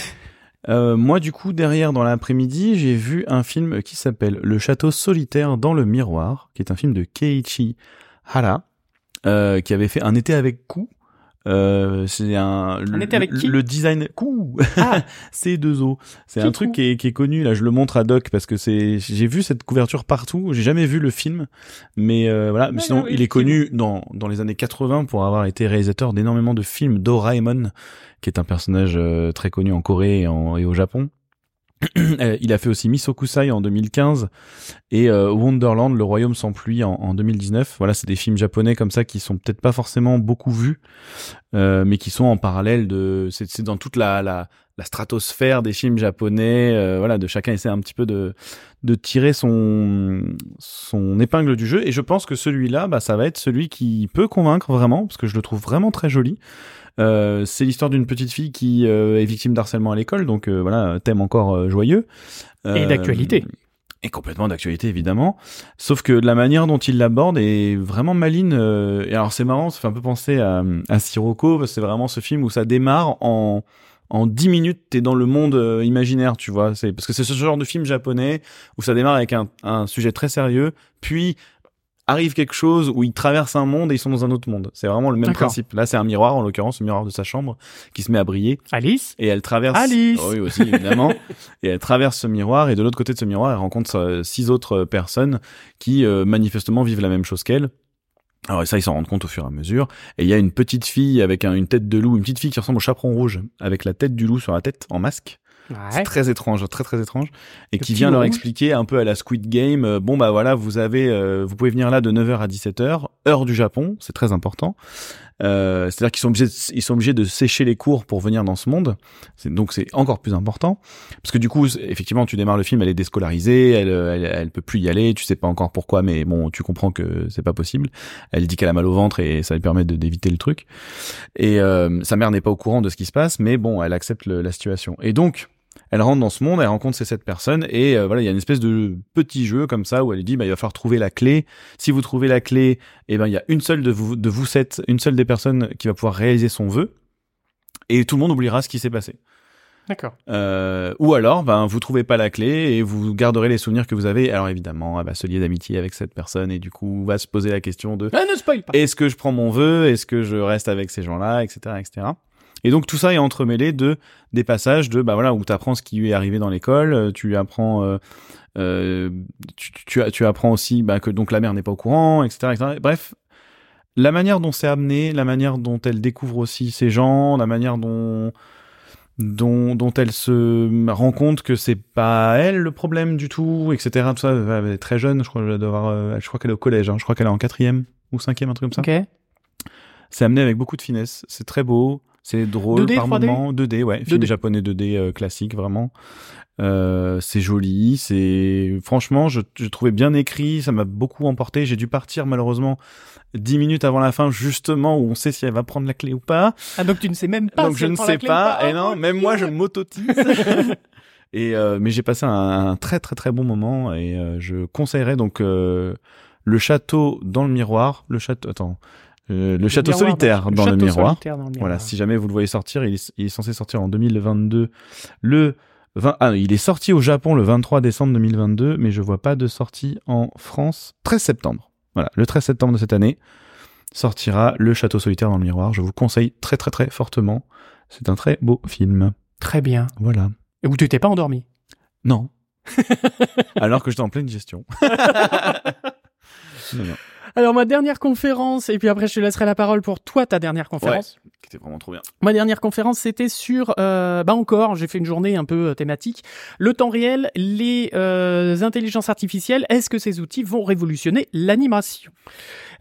Euh, moi, du coup, derrière, dans l'après-midi, j'ai vu un film qui s'appelle Le Château solitaire dans le miroir, qui est un film de Keiichi Hara, euh, qui avait fait Un été avec Ku. Euh, c'est un, le, été avec qui le design Ku Ah. c'est deux o. C'est Qui un truc qui est, qui est connu. Là je le montre à Doc parce que c'est j'ai vu cette couverture partout. J'ai jamais vu le film. Mais euh, voilà. Mais Ouais, sinon ouais, il est connu dans dans les années 80 pour avoir été réalisateur d'énormément de films Doraemon qui est un personnage euh, très connu en Corée et, en- et au Japon il a fait aussi Misokusai en 2015 et euh, Wonderland, le royaume sans pluie en, en 2019. Voilà, c'est des films japonais comme ça qui sont peut-être pas forcément beaucoup vus, euh, mais qui sont en parallèle de. C'est dans toute la la stratosphère des films japonais. euh, voilà, de chacun essaie un petit peu de de tirer son son épingle du jeu. Et je pense que celui-là, bah, ça va être celui qui peut convaincre vraiment, parce que je le trouve vraiment très joli. Euh, c'est l'histoire d'une petite fille qui euh, est victime d'harcèlement à l'école, donc euh, voilà, thème encore joyeux. Et d'actualité. Et complètement d'actualité, évidemment. Sauf que la manière dont il l'aborde est vraiment maline. euh, et alors c'est marrant, ça fait un peu penser à, à Sirocco, parce que c'est vraiment ce film où ça démarre en en 10 minutes, t'es dans le monde euh, imaginaire, tu vois. C'est parce que c'est ce genre de film japonais où ça démarre avec un, un sujet très sérieux, puis arrive quelque chose où ils traversent un monde et ils sont dans un autre monde. C'est vraiment le même principe. Là, c'est un miroir, en l'occurrence, le miroir de sa chambre, qui se met à briller Alice? Et elle traverse. Alice. Oh oui aussi évidemment. et elle traverse ce miroir et de l'autre côté de ce miroir, elle rencontre euh, six autres euh, personnes qui euh, manifestement vivent la même chose qu'elle. Alors et ça, ils s'en rendent compte au fur et à mesure. Et il y a une petite fille avec un- une tête de loup, une petite fille qui ressemble au chaperon rouge, avec la tête du loup sur la tête en masque. C'est Ouais. très étrange, très très étrange, et Le qui vient leur rouge. expliquer un peu à la Squid Game. euh, bon bah voilà, vous avez, euh, vous pouvez venir là de 9h à 17h, heure du Japon, c'est très important. Euh, C'est-à-dire qu'ils sont obligés, de, ils sont obligés de sécher les cours pour venir dans ce monde. Donc c'est encore plus important parce que du coup, effectivement, tu démarres le film, elle est déscolarisée, elle, euh, elle, elle peut plus y aller. Tu sais pas encore pourquoi, mais bon, tu comprends que c'est pas possible. Elle dit qu'elle a mal au ventre et ça lui permet d'éviter le truc. Et euh, sa mère n'est pas au courant de ce qui se passe, mais bon, elle accepte la situation. Et donc, elle rentre dans ce monde, elle rencontre ces sept personnes et euh, voilà, il y a une espèce de petit jeu comme ça où elle dit bah il va falloir trouver la clé. Si vous trouvez la clé, eh ben il y a une seule de vous de vous sept, une seule des personnes qui va pouvoir réaliser son vœu et tout le monde oubliera ce qui s'est passé. D'accord. Euh, ou alors, ben, vous trouvez pas la clé et vous garderez les souvenirs que vous avez. Alors évidemment, elle va se lier d'amitié avec cette personne et du coup, va se poser la question de Ah, ne spoil pas. est-ce que je prends mon vœu? Est-ce que je reste avec ces gens-là, etc., etc. Et donc tout ça est entremêlé de des passages de bah voilà où tu apprends ce qui lui est arrivé dans l'école, euh, tu apprends euh, euh, tu, tu, tu apprends aussi bah, que donc la mère n'est pas au courant, etc., etc. Bref, la manière dont c'est amené, la manière dont elle découvre aussi ces gens, la manière dont dont, dont elle se rend compte que c'est pas elle le problème du tout, etc. Tout ça, elle est très jeune, je crois, je qu'elle est au collège, hein, je crois qu'elle est en quatrième ou cinquième, un truc comme ça. C'est amené avec beaucoup de finesse. C'est très beau. C'est drôle 2D, par 3D? moment. 2D, ouais. Film 2D. japonais 2D euh, classique, vraiment. Euh, c'est joli. C'est franchement, je, je trouvais bien écrit. Ça m'a beaucoup emporté. J'ai dû partir malheureusement dix minutes avant la fin, justement où on sait si elle va prendre la clé ou pas. Ah, donc tu ne sais même pas Donc si je elle ne sais pas. Et non, même moi, je m'autotise. et euh, mais j'ai passé un, un très très très bon moment et euh, je conseillerais donc le château dans le miroir. Le château. Attends. Euh, le château miroir solitaire dans le château miroir. solitaire dans le miroir. Voilà, si jamais vous le voyez sortir, il est, il est censé sortir en 2022. Le 20, ah, il est sorti au Japon le 23 décembre 2022, mais je vois pas de sortie en France 13 septembre. Voilà, le 13 septembre de cette année sortira Le Château solitaire dans le miroir. Je vous conseille très très très fortement. C'est un très beau film. Très bien. Voilà. Et où tu t'es pas endormi? Non. Alors que j'étais en pleine gestion. non, non. Alors ma dernière conférence, et puis après je te laisserai la parole pour toi ta dernière conférence. C'était vraiment trop bien. Ma dernière conférence, c'était sur, euh, bah encore, j'ai fait une journée un peu euh, thématique. Le temps réel, les euh, intelligences artificielles, est-ce que ces outils vont révolutionner l'animation?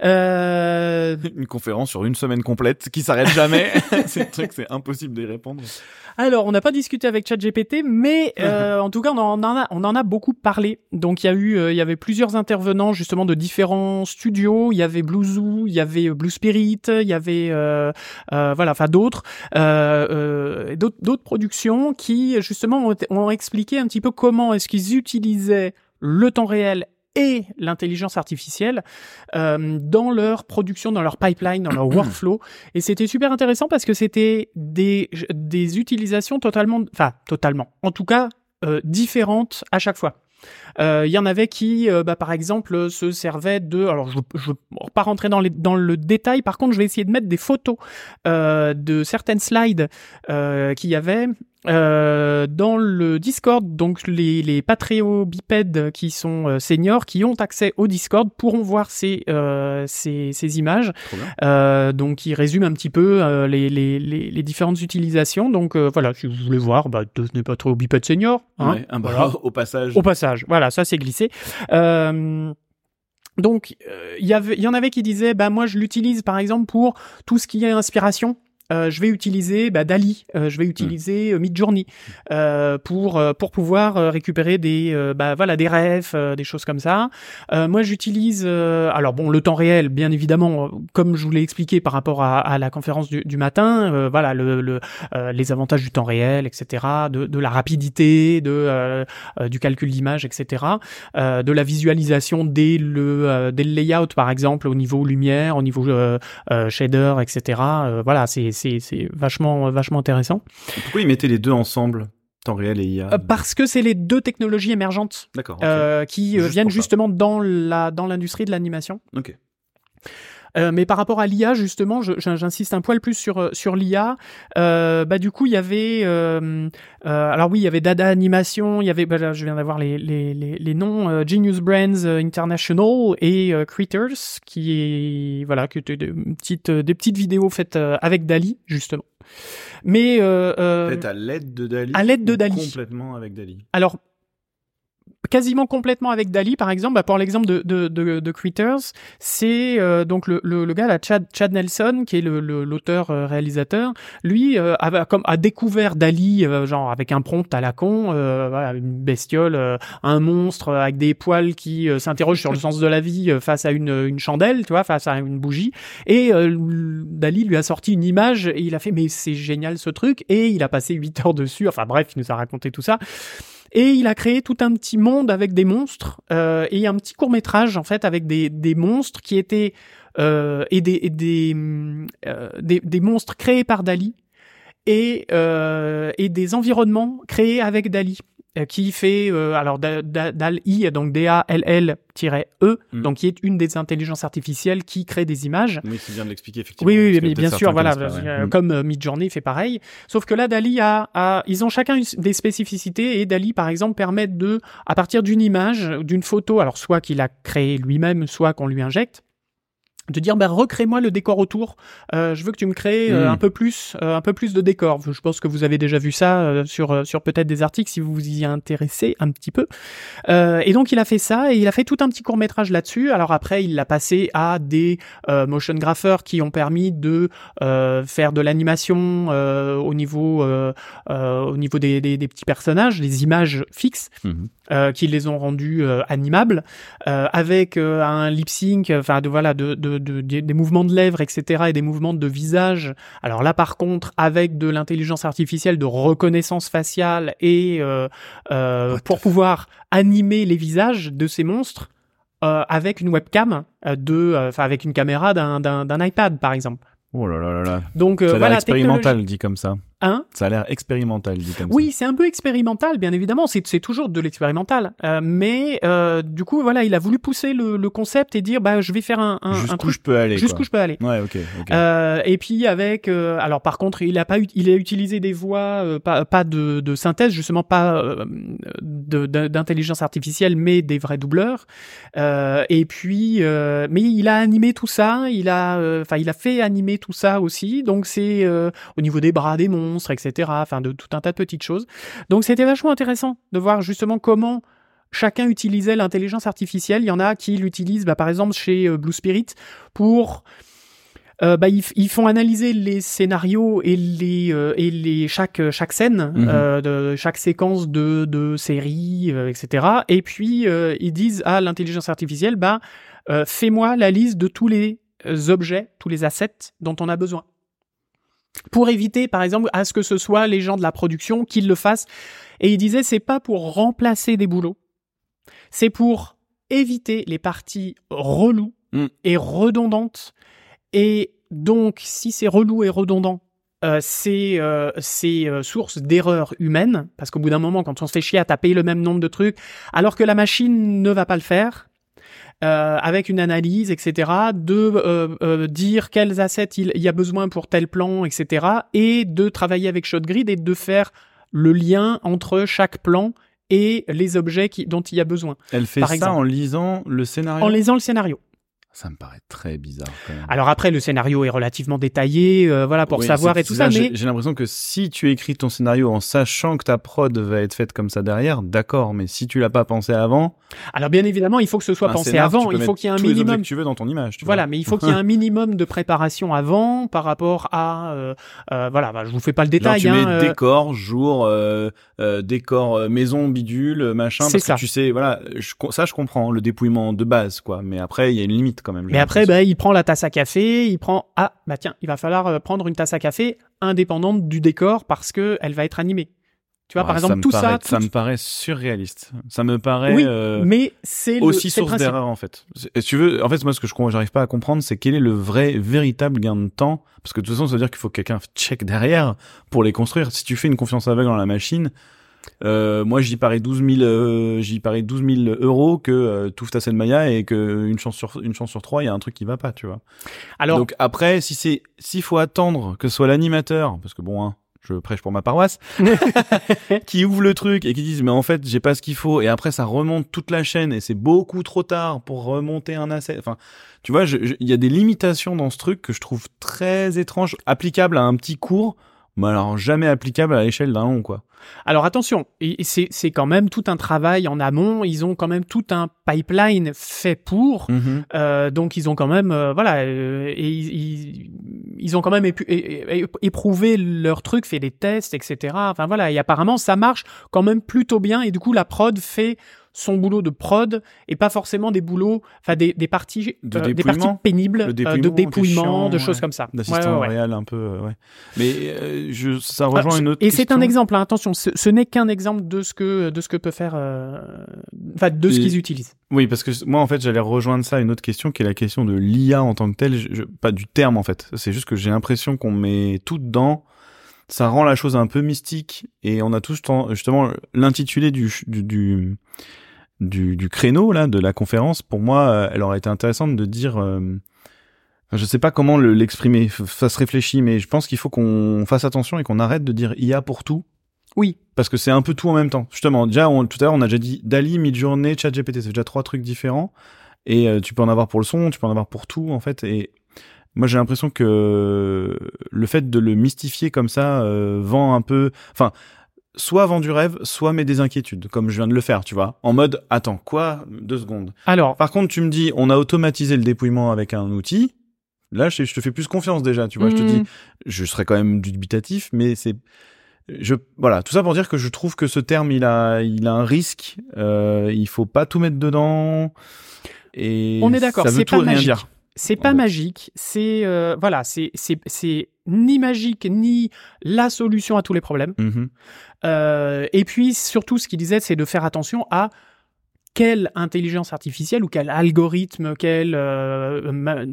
Euh, Une conférence sur une semaine complète qui s'arrête jamais. c'est le truc, c'est impossible d'y répondre. Alors, on n'a pas discuté avec ChatGPT, mais euh, en tout cas, on en a, on en a beaucoup parlé. Donc, il y a eu, euh, il y avait plusieurs intervenants justement de différents studios. Il y avait Blue Zoo, il y avait euh, Blue Spirit, il y avait, euh, euh, voilà, enfin d'autres, d'autres, productions qui justement ont, expliqué un petit peu comment est-ce qu'ils utilisaient le temps réel et l'intelligence artificielle euh, dans leur production, dans leur pipeline, dans leur workflow. Et c'était super intéressant parce que c'était des, des utilisations totalement, enfin totalement, en tout cas euh, différentes à chaque fois. Euh, Il y en avait qui, euh, bah, par exemple, se servaient de. Alors, je ne veux pas rentrer dans, le détail. Par contre, je vais essayer de mettre des photos euh, de certaines slides qu'il y avait euh, dans le Discord. Donc, les, les patriots-bipèdes qui sont euh, seniors, qui ont accès au Discord, pourront voir ces, euh, ces, ces images. Euh, donc, il résume un petit peu euh, les, les, les, les différentes utilisations. Donc, euh, voilà, si vous voulez voir, bah, devenez patriots-bipèdes seniors. Hein, Ouais, un voilà. au passage. Au passage, voilà, ça c'est glissé. Euh, donc, euh, il y avait- il y en avait qui disaient, bah moi je l'utilise par exemple pour tout ce qui est inspiration. Euh, je vais utiliser bah, Dali, euh, je vais utiliser euh, Midjourney euh, pour euh, pour pouvoir euh, récupérer des euh, bah, voilà des refs, euh, des choses comme ça. Euh, moi, j'utilise euh, alors bon le temps réel, bien évidemment, comme je vous l'ai expliqué par rapport à, à la conférence du, du matin. euh, voilà le, le euh, les avantages du temps réel, etc. De, de la rapidité, de du calcul d'image, etc. Euh, de la visualisation dès le euh, dès le layout par exemple au niveau lumière, au niveau shader, etc. Euh, voilà, c'est c'est vachement vachement intéressant Pourquoi ils mettaient les deux ensemble, temps réel et IA Euh, parce que c'est les deux technologies émergentes euh, qui euh, Juste viennent ça. justement dans la dans l'industrie de l'animation. Ok. Euh, mais par rapport à l'IA, justement, j'insiste un poil plus sur euh, sur l'IA. Euh, bah du coup, il y avait, euh, euh, alors oui, il y avait Dada Animation, il y avait, bah, là, je viens d'avoir les les les, les noms, Genius Brands International et Critters, qui est voilà, qui étaient des petites des petites vidéos faites avec Dali justement. Mais euh, à l'aide de Dali. à l'aide de Dali. Complètement avec Dali. alors quasiment complètement avec Dali par exemple. Bah, pour l'exemple de, de, de, de Critters c'est euh, donc le, le, le gars là Chad, Chad Nelson qui est le- le- l'auteur euh, lui euh, a, comme a découvert Dali euh, genre avec un prompt à la con euh, voilà, une bestiole euh, un monstre avec des poils qui euh, s'interroge sur le sens de la vie face à une, une chandelle tu vois face à une bougie. Et Dali lui a sorti une image et il a fait mais c'est génial ce truc. Et il a passé 8 heures dessus. Enfin bref il nous a raconté tout ça et il a créé tout un petit monde avec des monstres euh, et un petit court métrage en fait avec des, des monstres qui étaient euh, et des euh, des des monstres créés par Dali et euh, et des environnements créés avec Dali qui fait euh, alors Da- Da- Dal-I donc D A L L E Mm. donc qui est une des intelligences artificielles qui crée des images Oui, c'est bien de l'expliquer, effectivement. oui, oui, mais bien sûr, voilà, euh, Mm. comme euh, Midjourney fait pareil. Sauf que là, Dali a, a- ils ont chacun des spécificités et Dali, par exemple, permet de, à partir d'une image, d'une photo, alors soit qu'il a créé lui-même, soit qu'on lui injecte, de dire bah recrée-moi le décor autour. Euh, je veux que tu me crées euh, Mm. un peu plus, euh, un peu plus de décor. Je pense que vous avez déjà vu ça euh, sur sur peut-être des articles si vous vous y intéressez un petit peu. Euh, et donc il a fait ça et il a fait tout un petit court métrage là-dessus. Alors après il l'a passé à des euh, motion graphers qui ont permis de euh, faire de l'animation euh, au niveau euh, euh, au niveau des, des, des petits personnages, des images fixes Mhm. Euh, qui les ont rendus euh, animables euh, avec un lip sync enfin de voilà de, de, de- des mouvements de lèvres etc et des mouvements de visage alors là par contre avec de l'intelligence artificielle de reconnaissance faciale et pour pouvoir animer les visages de ces monstres avec une webcam de enfin avec une caméra d'un iPad par exemple Oh là là là là. donc euh, Ça a l'air voilà expérimental, dit comme ça. Hein? Ça a l'air expérimental, dit comme Oui, c'est un peu expérimental, bien évidemment. C'est c'est toujours de l'expérimental, Euh, mais euh, du coup, voilà, il a voulu pousser le, le concept et dire, bah, je vais faire un, un, Jusqu'où truc je peux aller. jusqu'où quoi. je peux aller. Ouais, ok. ok. Euh, et puis avec, euh, alors par contre, il a pas, il a utilisé des voix, euh, pas, pas de, de synthèse, justement pas euh, de- de- d'intelligence artificielle, mais des vrais doubleurs. Euh, et puis, euh, mais il a animé tout ça, il a, euh, enfin, il a fait animer tout ça aussi. Donc c'est euh, au niveau des bras des monstres, etc. Enfin, de tout un tas de petites choses. Donc c'était vachement intéressant de voir justement comment chacun utilisait l'intelligence artificielle. Il y en a qui l'utilisent, bah, par exemple chez euh, Blue Spirit, pour euh, bah, ils, font analyser les scénarios et les euh, et les chaque chaque scène Mhm. euh, de chaque séquence de de série etc et puis ils disent à l'intelligence artificielle bah fais-moi la liste de tous les objets tous les assets dont on a besoin pour éviter par exemple à ce que ce soit les gens de la production qui le fassent. Et il disait c'est pas pour remplacer des boulots. C'est pour éviter les parties reloues Mm. et redondantes. Et donc, si c'est relou et redondant, euh, c'est euh, c'est euh, source d'erreurs humaines, parce qu'au bout d'un moment, quand on se fait chier à taper le même nombre de trucs, alors que la machine ne va pas le faire, euh, avec une analyse, etc., de euh, euh, dire quels assets il, y a besoin pour tel plan, etc., et de travailler avec ShotGrid et de faire le lien entre chaque plan et les objets qui, dont il y a besoin, Elle fait par ça exemple. en lisant le scénario? en lisant le scénario. Ça me paraît très bizarre quand même. Alors après, le scénario est relativement détaillé, euh, voilà, pour Oui, savoir et tout ça, mais j'ai- l'impression que si tu écris ton scénario en sachant que ta prod va être faite comme ça derrière, d'accord, mais si tu l'as pas pensé avant, alors bien évidemment, il faut que ce soit pensé scénar, avant, il faut qu'il y ait un minimum que tu veux dans ton image. Tu Voilà, vois. mais il faut qu'il y ait un minimum de préparation avant par rapport à euh, euh, voilà, bah, je vous fais pas le Genre détail tu mets hein, décor, jour, décor, maison, bidule, machin. C'est Parce ça. que tu sais, voilà, je, ça je comprends, le dépouillement de base, quoi. Mais après, il y a une limite quand même. j'ai mais après bah, il prend la tasse à café, il prend ah bah tiens, il va falloir euh, prendre une tasse à café indépendante du décor parce que elle va être animée. Tu vois Ouais, par exemple tout paraît- ça, ça me paraît surréaliste. Ça me paraît Oui, euh, mais c'est aussi le source d'erreur en fait. Et si tu veux, en fait, moi ce que je j'arrive pas à comprendre, c'est quel est le vrai, véritable gain de temps. Parce que de toute façon, ça veut dire qu'il faut que quelqu'un check derrière pour les construire. Si tu fais une confiance aveugle dans la machine, euh, moi j'y parie 12 000, euh, j'y parie 12 000 euros que euh, scène Maya et que une chance sur une chance sur trois, il y a un truc qui va pas, tu vois. Alors Donc après, si c'est s'il faut attendre que ce soit l'animateur, parce que bon, hein, je prêche pour ma paroisse, qui ouvre le truc et qui disent mais en fait j'ai pas ce qu'il faut et après ça remonte toute la chaîne et c'est beaucoup trop tard pour remonter un asset. Enfin, tu vois, il y a des limitations dans ce truc que je trouve très étranges, applicables à un petit cours, mais alors jamais applicables à l'échelle d'un long quoi. Alors attention, c'est quand même tout un travail en amont. Ils ont quand même tout un pipeline fait pour. Euh, donc ils ont quand même, euh, voilà, euh, et ils, ils, ont quand même éprouvé leur truc, fait des tests, etc. Enfin voilà, et apparemment ça marche quand même plutôt bien. Et du coup la prod fait son boulot de prod et pas forcément des boulots, enfin des, des parties, De euh, des parties pénibles, Le euh, de dépouillement, chiant, de choses ouais. comme ça. D'assistant ouais, ouais. réel un peu, euh, ouais. Mais je, ça rejoint Ah, une autre. Et c'est un exemple, hein, attention, ce, ce n'est qu'un exemple de ce que de ce que peut faire, enfin de ce qu'ils utilisent. Oui, parce que moi, en fait, j'allais rejoindre ça à une autre question qui est la question de l'IA en tant que telle. Je- je- pas du terme, en fait. C'est juste que j'ai l'impression qu'on met tout dedans. Ça rend la chose un peu mystique et on a tous justement l'intitulé du, du, du, du, du créneau, là, de la conférence. Pour moi, euh, elle aurait été intéressante de dire, euh, je sais pas comment le- l'exprimer, ça se réfléchit, mais je pense qu'il faut qu'on fasse attention et qu'on arrête de dire IA pour tout Oui, parce que c'est un peu tout en même temps. Justement, déjà, on- tout à l'heure, on a déjà dit Dali, Midjourney, ChatGPT, c'est déjà trois trucs différents. Et euh, tu peux en avoir pour le son, tu peux en avoir pour tout, en fait. Et moi, j'ai l'impression que le fait de le mystifier comme ça euh, vend un peu... Enfin, soit vend du rêve, soit met des inquiétudes, comme je viens de le faire, tu vois. En mode, attends, quoi? Deux secondes. alors Par contre, tu me dis, on a automatisé le dépouillement avec un outil. Là, je, je te fais plus confiance déjà, tu vois. Je te dis, je serais quand même dubitatif, mais c'est, je, voilà, tout ça pour dire que je trouve que ce terme, il a, il a un risque. Euh, il faut pas tout mettre dedans. Et On est d'accord, Ça veut c'est tout pas rien magique. dire. C'est pas Ouais. magique, c'est euh, voilà, c'est c'est c'est ni magique ni la solution à tous les problèmes. Mhm. Euh, et puis surtout, ce qu'il disait, c'est de faire attention à quelle intelligence artificielle ou quel algorithme, quel euh, ma-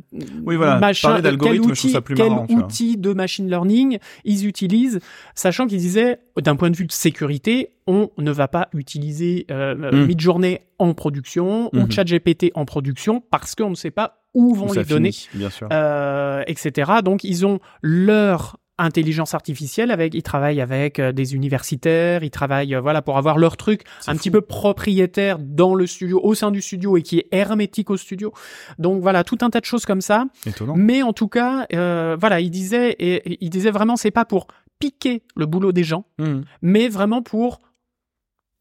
Oui, voilà. machin, quel outil, ça plus quel marrant, tu vois. outil de machine learning ils utilisent, sachant qu'ils disaient d'un point de vue de sécurité, on ne va pas utiliser euh, Mm. Midjourney en production ou Mhm. ChatGPT en production parce qu'on ne sait pas où vont les données finit, bien sûr. euh, etc. Donc ils ont leur intelligence artificielle avec ils travaillent avec euh, des universitaires ils travaillent euh, voilà pour avoir leur truc un fou. petit peu propriétaire dans le studio au sein du studio et qui est hermétique au studio donc voilà tout un tas de choses comme ça Étonnant. mais en tout cas euh, voilà il disait et, il disait vraiment c'est pas pour piquer le boulot des gens Mhm. mais vraiment pour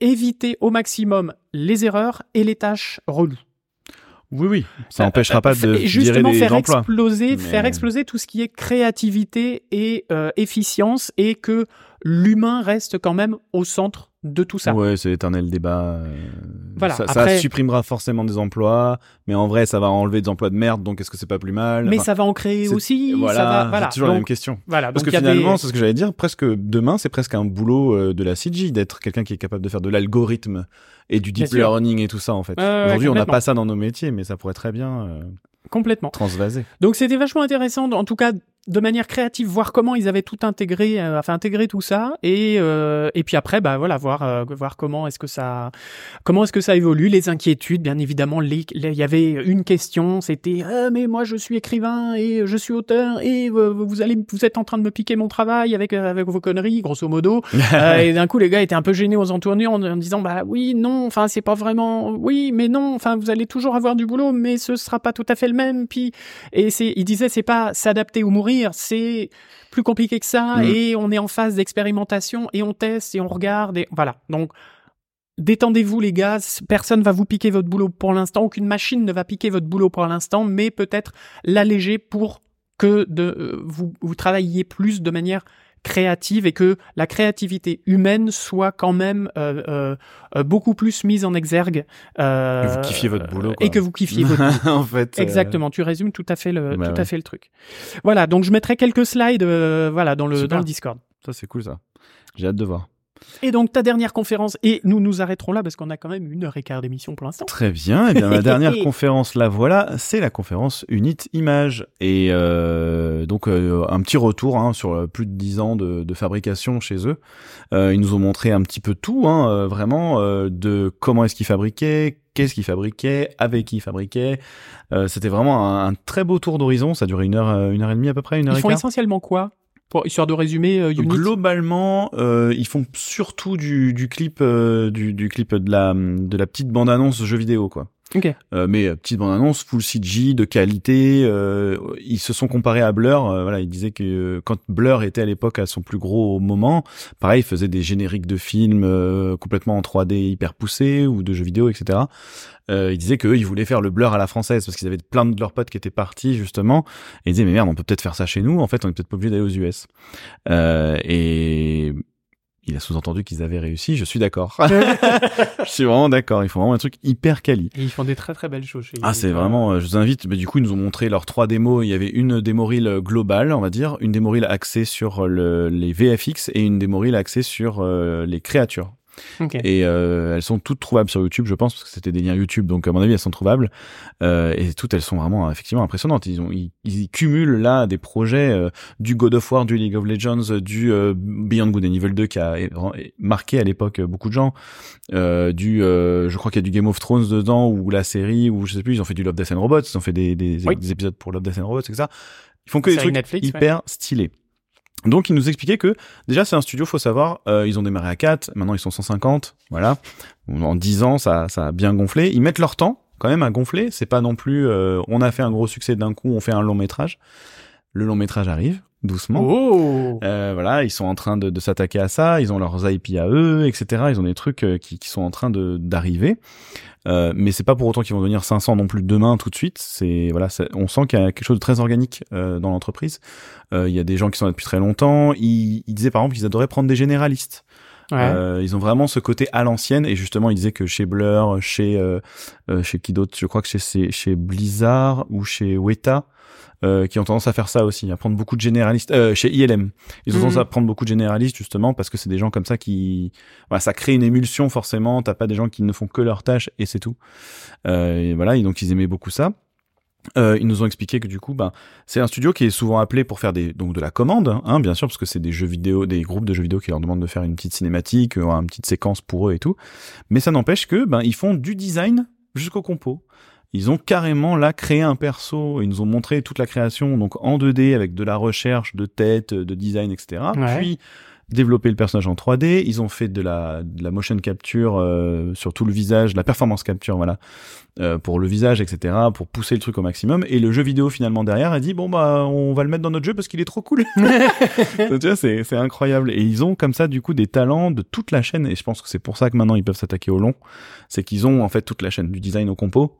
éviter au maximum les erreurs et les tâches reloues Oui, oui. Ça n'empêchera pas de et justement des faire emplois. exploser Mais- faire exploser tout ce qui est créativité et euh, efficience et que l'humain reste quand même au centre de tout ça. Ouais, c'est l'éternel débat. euh, Voilà, Ça, après- ça supprimera forcément des emplois, mais en vrai, ça va enlever des emplois de merde, donc est-ce que c'est pas plus mal? Mais Enfin, ça va en créer aussi, Voilà, ça va voilà. c'est toujours la même question. voilà, Parce que des- finalement, c'est ce que j'allais dire, presque demain, c'est presque un boulot euh, de la CG, d'être quelqu'un qui est capable de faire de l'algorithme et du deep Bien sûr. learning et tout ça, en fait. Aujourd'hui, on n'a pas ça dans nos métiers, mais ça pourrait très bien euh, complètement. transvaser. Donc c'était vachement intéressant, en tout cas de manière créative, voir comment ils avaient tout intégré, euh, enfin intégrer tout ça, et euh, et puis après, bah voilà, voir euh, voir comment est-ce que ça, comment est-ce que ça évolue, les inquiétudes, bien évidemment. les- Il y avait une question, c'était ah, mais moi je suis écrivain et je suis auteur et vous allez, vous êtes en train de me piquer mon travail avec avec vos conneries, grosso modo. Euh, et d'un coup, les gars étaient un peu gênés aux entournures en, en disant bah oui, non, enfin c'est pas vraiment, oui, mais non, enfin vous allez toujours avoir du boulot, mais ce sera pas tout à fait le même. Puis et c'est, il disait c'est pas s'adapter ou mourir, c'est plus compliqué que ça Mm. et on est en phase d'expérimentation et on teste et on regarde et voilà. Donc détendez-vous les gars, personne va vous piquer votre boulot pour l'instant, aucune machine ne va piquer votre boulot pour l'instant, mais peut-être l'alléger pour que de euh, vous, vous travailliez plus de manière créative et que la créativité humaine soit quand même euh, euh, euh, beaucoup plus mise en exergue. euh, Que vous kiffiez votre boulot, quoi. Et que vous kiffiez votre boulot. en fait. euh, Exactement, tu résumes tout à fait le, Bah tout ouais. à fait le truc. Voilà, donc je mettrai quelques slides euh, voilà, dans, le, Super. dans le Discord. Ça, c'est cool, ça. J'ai hâte de voir. Et donc ta dernière conférence, et nous nous arrêterons là parce qu'on a quand même une heure et quart d'émission pour l'instant. Très bien. Et bien, ma dernière conférence, la voilà, c'est la conférence Unit Image. Et euh, donc, euh, un petit retour hein, sur euh, plus de 10 ans de, de fabrication chez eux. Euh, ils nous ont montré un petit peu tout, hein, vraiment, de comment est-ce qu'ils fabriquaient, qu'est-ce qu'ils fabriquaient, avec qui ils fabriquaient. Euh, C'était vraiment un, un très beau tour d'horizon. Ça a duré une heure, une heure et demie à peu près, une heure Ils et font quart. essentiellement quoi? Pour, Histoire de résumer, euh, Globalement, euh, ils font surtout du, du clip, euh, du, du clip de la, de la petite bande annonce jeu vidéo, quoi. Ok. Euh, mais euh, petite bande annonce, full CG, de qualité. euh, ils se sont comparés à Blur. euh, voilà, ils disaient que euh, quand Blur était à l'époque à son plus gros moment, pareil, ils faisaient des génériques de films euh, complètement en 3D hyper poussés ou de jeux vidéo, etc. Ils disaient qu'eux, ils voulaient faire le Blur à la française parce qu'ils avaient plein de leurs potes qui étaient partis justement. Et ils disaient mais merde, on peut peut-être faire ça chez nous. En fait, on est peut-être pas obligé d'aller aux US. Et il a sous-entendu qu'ils avaient réussi. Je suis d'accord. je suis vraiment d'accord. Ils font vraiment un truc hyper quali. Et ils font des très très belles choses chez Ah, c'est vraiment, euh, je vous invite, mais du coup, ils nous ont montré leurs trois démos. Il y avait une démo reel euh, globale, on va dire, une démo reel axée sur euh, le, les VFX et une démo reel axée sur euh, les créatures. Ok. Et euh, elles sont toutes trouvables sur YouTube, je pense, parce que c'était des liens YouTube, donc à mon avis, elles sont trouvables. Euh, et toutes, elles sont vraiment effectivement impressionnantes. Ils ont, ils, ils cumulent là des projets euh, du God of War, du League of Legends, euh, du euh, Beyond Good and Evil 2 qui a marqué à l'époque euh, beaucoup de gens. Euh, du, euh, je crois qu'il y a du Game of Thrones dedans ou la série ou je sais plus. Ils ont fait du Love Death and Robots, ils ont fait des, des, Oui. des épisodes pour Love Death and Robots, et ça. Ils font que des trucs Netflix, ouais. hyper stylés. Donc, ils nous expliquaient que déjà c'est un studio, faut savoir, euh, ils ont démarré à 4, maintenant ils sont 150, voilà. En 10 ans, ça, ça a bien gonflé. Ils mettent leur temps quand même à gonfler. C'est pas non plus, euh, on a fait un gros succès d'un coup, on fait un long métrage. Le long métrage arrive doucement. Oh Euh, voilà, ils sont en train de, de s'attaquer à ça. Ils ont leurs IP à eux, etc. Ils ont des trucs euh, qui, qui sont en train de d'arriver. Euh, mais c'est pas pour autant qu'ils vont devenir 500 non plus demain tout de suite. C'est voilà, on sent qu'il y a quelque chose de très organique euh, dans l'entreprise. Il y a des gens qui sont là depuis très longtemps. Ils, ils disaient par exemple qu'ils adoraient prendre des généralistes. Ouais. Euh, ils ont vraiment ce côté à l'ancienne et justement ils disaient que chez Blur, chez euh, euh, chez qui d'autre, je crois que chez chez Blizzard ou chez Weta, euh, qui ont tendance à faire ça aussi, à prendre beaucoup de généralistes. Euh, chez ILM, ils ont Mhm. tendance à prendre beaucoup de généralistes justement parce que c'est des gens comme ça qui, voilà, ça crée une émulsion forcément. T'as pas des gens qui ne font que leur tâche et c'est tout. Euh, et voilà, et donc ils aimaient beaucoup ça. Euh, ils nous ont expliqué que du coup, ben, c'est un studio qui est souvent appelé pour faire des donc de la commande, hein, bien sûr, parce que c'est des jeux vidéo, des groupes de jeux vidéo qui leur demandent de faire une petite cinématique, euh, une petite séquence pour eux et tout. Mais ça n'empêche que ben ils font du design jusqu'au compo. Ils ont carrément là créé un perso. Ils nous ont montré toute la création donc en 2D avec de la recherche de tête, de design, etc. Ouais. Puis développer le personnage en 3D. Ils ont fait de la, de la motion capture euh, sur tout le visage, de la performance capture, voilà, euh, pour le visage, etc. Pour pousser le truc au maximum. Et le jeu vidéo finalement derrière a dit bon bah on va le mettre dans notre jeu parce qu'il est trop cool. tu vois, c'est c'est incroyable. Et ils ont comme ça du coup des talents de toute la chaîne. Et je pense que c'est pour ça que maintenant ils peuvent s'attaquer au long. C'est qu'ils ont en fait toute la chaîne du design au compo.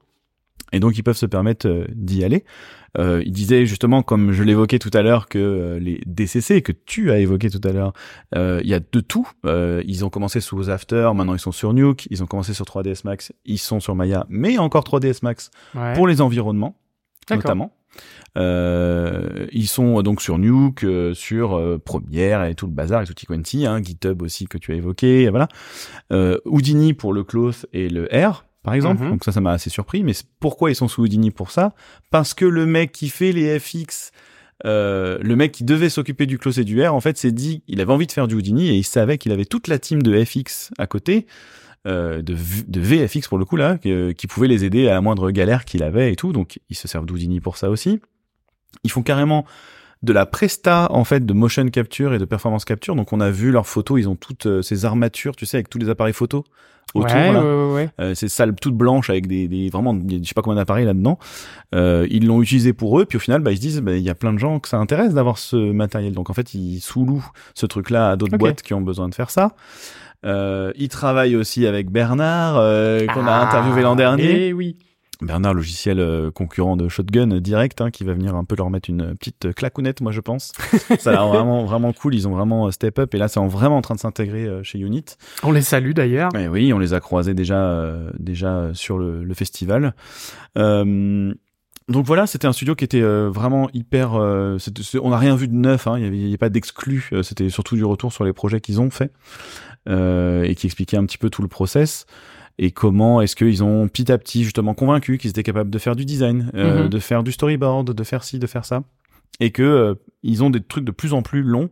Et donc ils peuvent se permettre euh, d'y aller. Euh, il disait justement, comme je l'évoquais tout à l'heure, que euh, les DCC que tu as évoqué tout à l'heure, euh, il y a de tout. Euh, ils ont commencé sous After, maintenant ils sont sur Nuke, ils ont commencé sur 3ds Max, ils sont sur Maya, mais encore 3ds Max Ouais. pour les environnements notamment. Euh, ils sont donc sur Nuke, euh, sur euh, Premiere et tout le bazar et tout Quanti, hein, GitHub aussi que tu as évoqué, et voilà. Euh, Houdini pour le cloth et le R, par exemple. Mhm. Donc ça, ça m'a assez surpris. Mais pourquoi ils sont sous Houdini pour ça? Parce que le mec qui fait les FX euh, le mec qui devait s'occuper du close et du R, en fait, s'est dit, il avait envie de faire du Houdini et il savait qu'il avait toute la team de FX à côté, euh, de, de VFX pour le coup là, que- qui pouvait les aider à la moindre galère qu'il avait et tout. Donc, ils se servent d'Houdini pour ça aussi. Ils font carrément de la presta en fait de motion capture et de performance capture. Donc, on a vu leurs photos, ils ont toutes euh, ces armatures, tu sais, avec tous les appareils photo autour. ouais, là. ouais, ouais, ouais. Euh, ces salles toutes blanches avec des, des vraiment je sais pas combien d'appareils là-dedans. Euh, ils l'ont utilisé pour eux, puis au final, bah, ils se disent, bah, il y a plein de gens que ça intéresse d'avoir ce matériel. Donc en fait, ils sous-louent ce truc-là à d'autres boîtes qui ont besoin de faire ça. Euh, ils travaillent aussi avec Bernard, euh, qu'on a Ah, interviewé l'an dernier. eh oui. Bernard, logiciel euh, concurrent de Shotgun direct, hein, qui va venir un peu leur mettre une petite clacounette, moi je pense. ça a l'air vraiment vraiment cool. Ils ont vraiment euh, step up et là c'est en- vraiment en train de s'intégrer euh, chez Unit. On les salue d'ailleurs. Eh oui, on les a croisés déjà euh, déjà sur le, le festival. Euh, donc voilà, c'était un studio qui était euh, vraiment hyper. euh, on n'a rien vu de neuf, hein, il y avait, pas d'exclus. euh, c'était surtout du retour sur les projets qu'ils ont fait euh, et qui expliquait un petit peu tout le process et comment est-ce qu'ils ont petit à petit justement convaincu qu'ils étaient capables de faire du design, euh, Mhm. de faire du storyboard, de faire ci, de faire ça, et que euh, ils ont des trucs de plus en plus longs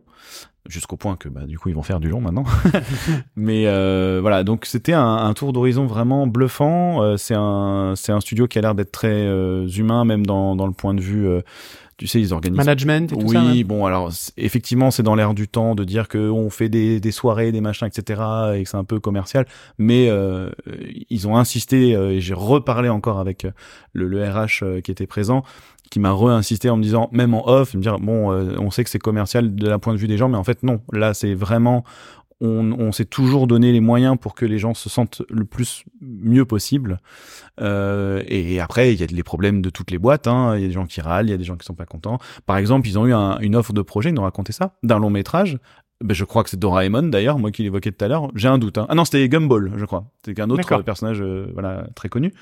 jusqu'au point que bah du coup ils vont faire du long maintenant. Mais euh, voilà, donc c'était un, un tour d'horizon vraiment bluffant. Euh, c'est un c'est un studio qui a l'air d'être très euh, humain même dans dans le point de vue. Tu sais, ils organisent Management et tout oui, ça. bon, alors effectivement, c'est dans l'air du temps de dire que on fait des, des soirées, des machins, etc., et que c'est un peu commercial. Mais euh, ils ont insisté, euh, et j'ai reparlé encore avec euh, le, le RH euh, qui était présent, qui m'a re-insisté en me disant, même en off, me dire bon, euh, on sait que c'est commercial de la point de vue des gens, mais en fait non. Là, c'est vraiment on, on s'est toujours donné les moyens pour que les gens se sentent le plus mieux possible. Euh, et après, il y a les problèmes de toutes les boîtes. hein. Il y a des gens qui râlent, il y a des gens qui sont pas contents. Par exemple, ils ont eu un- une offre de projet, ils nous ont raconté ça, d'un long métrage. Ben, je crois que c'est Doraemon d'ailleurs, moi qui l'évoquais tout à l'heure. J'ai un doute. hein. Ah non, c'était Gumball, je crois. C'était un autre personnage, euh, voilà, très connu.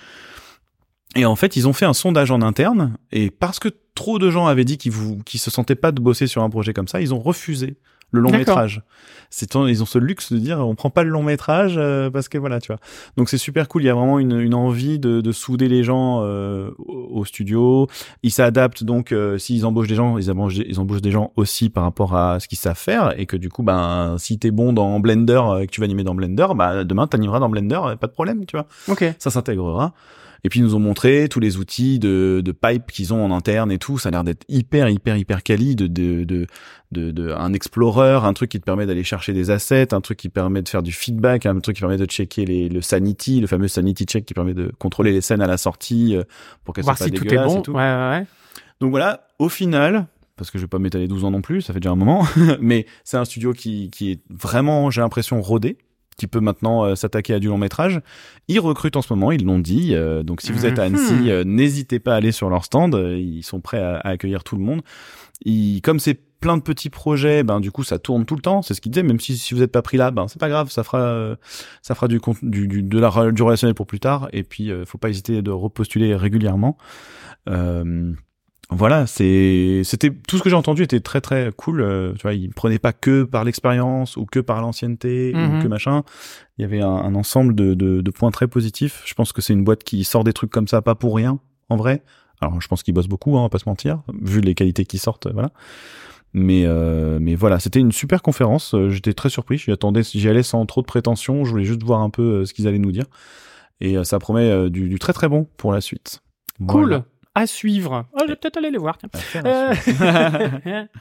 Et en fait, ils ont fait un sondage en interne, et parce que trop de gens avaient dit qu'ils qu'ils se sentaient pas de bosser sur un projet comme ça, ils ont refusé le long métrage. C'est ils ont ce luxe de dire on prend pas le long métrage euh, parce que voilà, tu vois. Donc c'est super cool. Il y a vraiment une, une envie de, de souder les gens euh, au, studio. Ils s'adaptent donc euh, s'ils embauchent des gens, ils embauchent, des- ils embauchent des gens aussi par rapport à ce qu'ils savent faire et que du coup, ben si t'es bon dans Blender euh, et que tu vas animer dans Blender, bah demain t'animeras dans Blender, euh, pas de problème, tu vois Ok. ça s'intégrera. Et puis ils nous ont montré tous les outils de, de pipe qu'ils ont en interne et tout. Ça a l'air d'être hyper hyper hyper quali de de, de de de un explorer, un truc qui te permet d'aller chercher des assets, un truc qui permet de faire du feedback, un truc qui permet de checker les, le sanity, le fameux sanity check qui permet de contrôler les scènes à la sortie euh, pour qu'elles soient pas si tout est bon. et tout. Ouais, ouais. Donc voilà, au final, parce que je vais pas m'étaler 12 ans non plus, ça fait déjà un moment, mais c'est un studio qui, qui est vraiment, j'ai l'impression, rodé, qui peut maintenant euh, s'attaquer à du long métrage. Ils recrutent en ce moment, ils l'ont dit. euh, donc si vous êtes à Mhm. Annecy, euh, n'hésitez pas à aller sur leur stand. ils sont prêts à, à accueillir tout le monde. Ils, comme c'est plein de petits projets, ben du coup ça tourne tout le temps. C'est ce qu'ils disaient. Même si si vous êtes pas pris là, ben c'est pas grave, ça fera ça fera du, du, du de la du relationnel pour plus tard. Et puis faut pas hésiter de repostuler régulièrement. Euh, voilà, c'est c'était tout ce que j'ai entendu était très très cool. euh, tu vois, ils prenaient pas que par l'expérience ou que par l'ancienneté Mhm. ou que machin. Il y avait un, un ensemble de, de, de points très positifs. Je pense que c'est une boîte qui sort des trucs comme ça pas pour rien, en vrai. Alors, je pense qu'ils bossent beaucoup, hein, on va pas se mentir, vu les qualités qui sortent, voilà. Mais euh, mais voilà, c'était une super conférence. euh, J'étais très surpris. J'y attendais, j'y allais sans trop de prétention. Je voulais juste voir un peu euh, ce qu'ils allaient nous dire. Et euh, ça promet du, du très très bon pour la suite. Cool. Voilà. À suivre. Oh, je vais peut-être aller les voir. tiens. Suite. Euh,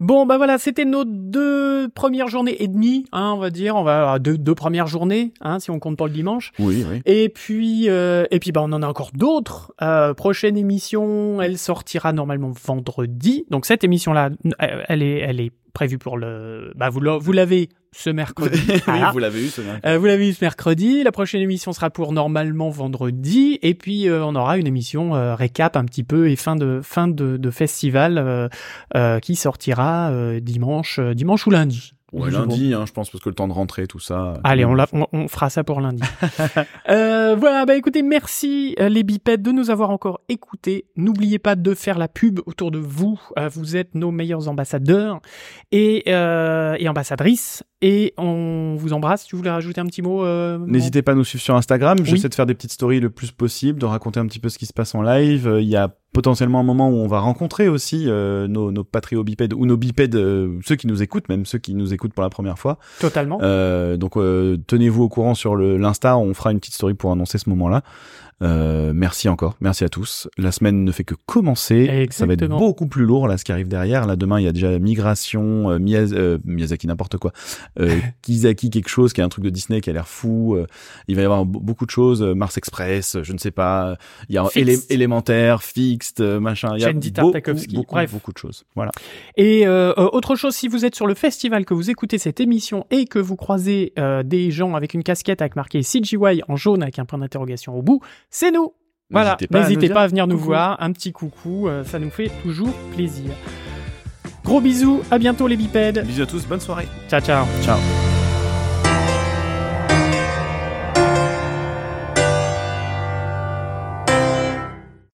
Bon, bah voilà, c'était nos deux premières journées et demie, hein, on va dire. On va deux, deux premières journées, hein, si on compte pas le dimanche. Oui, oui. Et puis, euh, et puis, bah, on en a encore d'autres. Euh, prochaine émission, elle sortira normalement vendredi. Donc cette émission-là, euh, elle est, elle est prévue pour le. Bah, vous l'a- vous l'avez ce mercredi. oui, vous l'avez eu, ce mec. Euh, vous l'avez vu ce mercredi. La prochaine émission sera pour normalement vendredi. Et puis euh, on aura une émission euh, récap un petit peu et fin de fin de, de festival qui sortira dimanche, dimanche ou lundi. Ouais, lundi, hein, je pense, parce que le temps de rentrer, tout ça. Allez, on, la- on, on fera ça pour lundi. euh, voilà, bah écoutez, merci euh, les bipèdes de nous avoir encore écoutés. N'oubliez pas de faire la pub autour de vous. Euh, vous êtes nos meilleurs ambassadeurs et, euh, et ambassadrices. Et on vous embrasse. Tu voulais rajouter un petit mot euh, N'hésitez pas à nous suivre sur Instagram. Oui. J'essaie de faire des petites stories le plus possible, de raconter un petit peu ce qui se passe en live. Euh, Il y a potentiellement un moment où on va rencontrer aussi euh, nos, nos patriobipèdes ou nos bipèdes, euh, ceux qui nous écoutent, même ceux qui nous écoutent pour la première fois. Totalement. Euh, donc euh, tenez-vous au courant sur l'Insta, on fera une petite story pour annoncer ce moment-là. Euh, merci encore, merci à tous. La semaine ne fait que commencer. Ça va être Exactement. beaucoup plus lourd là, ce qui arrive derrière. Là, demain, il y a déjà Migration, euh, Miyaz- euh, Miyazaki, n'importe quoi. Euh, Kizaki, quelque chose, qui est un truc de Disney qui a l'air fou. Il va y avoir be- beaucoup de choses. Mars Express, je ne sais pas. Il y a élémentaire, Fixed, machin. Il y a beaucoup, beaucoup, bref. beaucoup de choses. Voilà. Et autre chose, si vous êtes sur le festival, que vous écoutez cette émission et que vous croisez des gens avec une casquette avec marqué CGY en jaune avec un point d'interrogation au bout, c'est nous. Voilà, N'hésitez pas à pas venir nous coucou. voir, un petit coucou, euh, ça nous fait toujours plaisir. Gros bisous, à bientôt les bipèdes. Bisous à tous, bonne soirée. Ciao ciao. Ciao.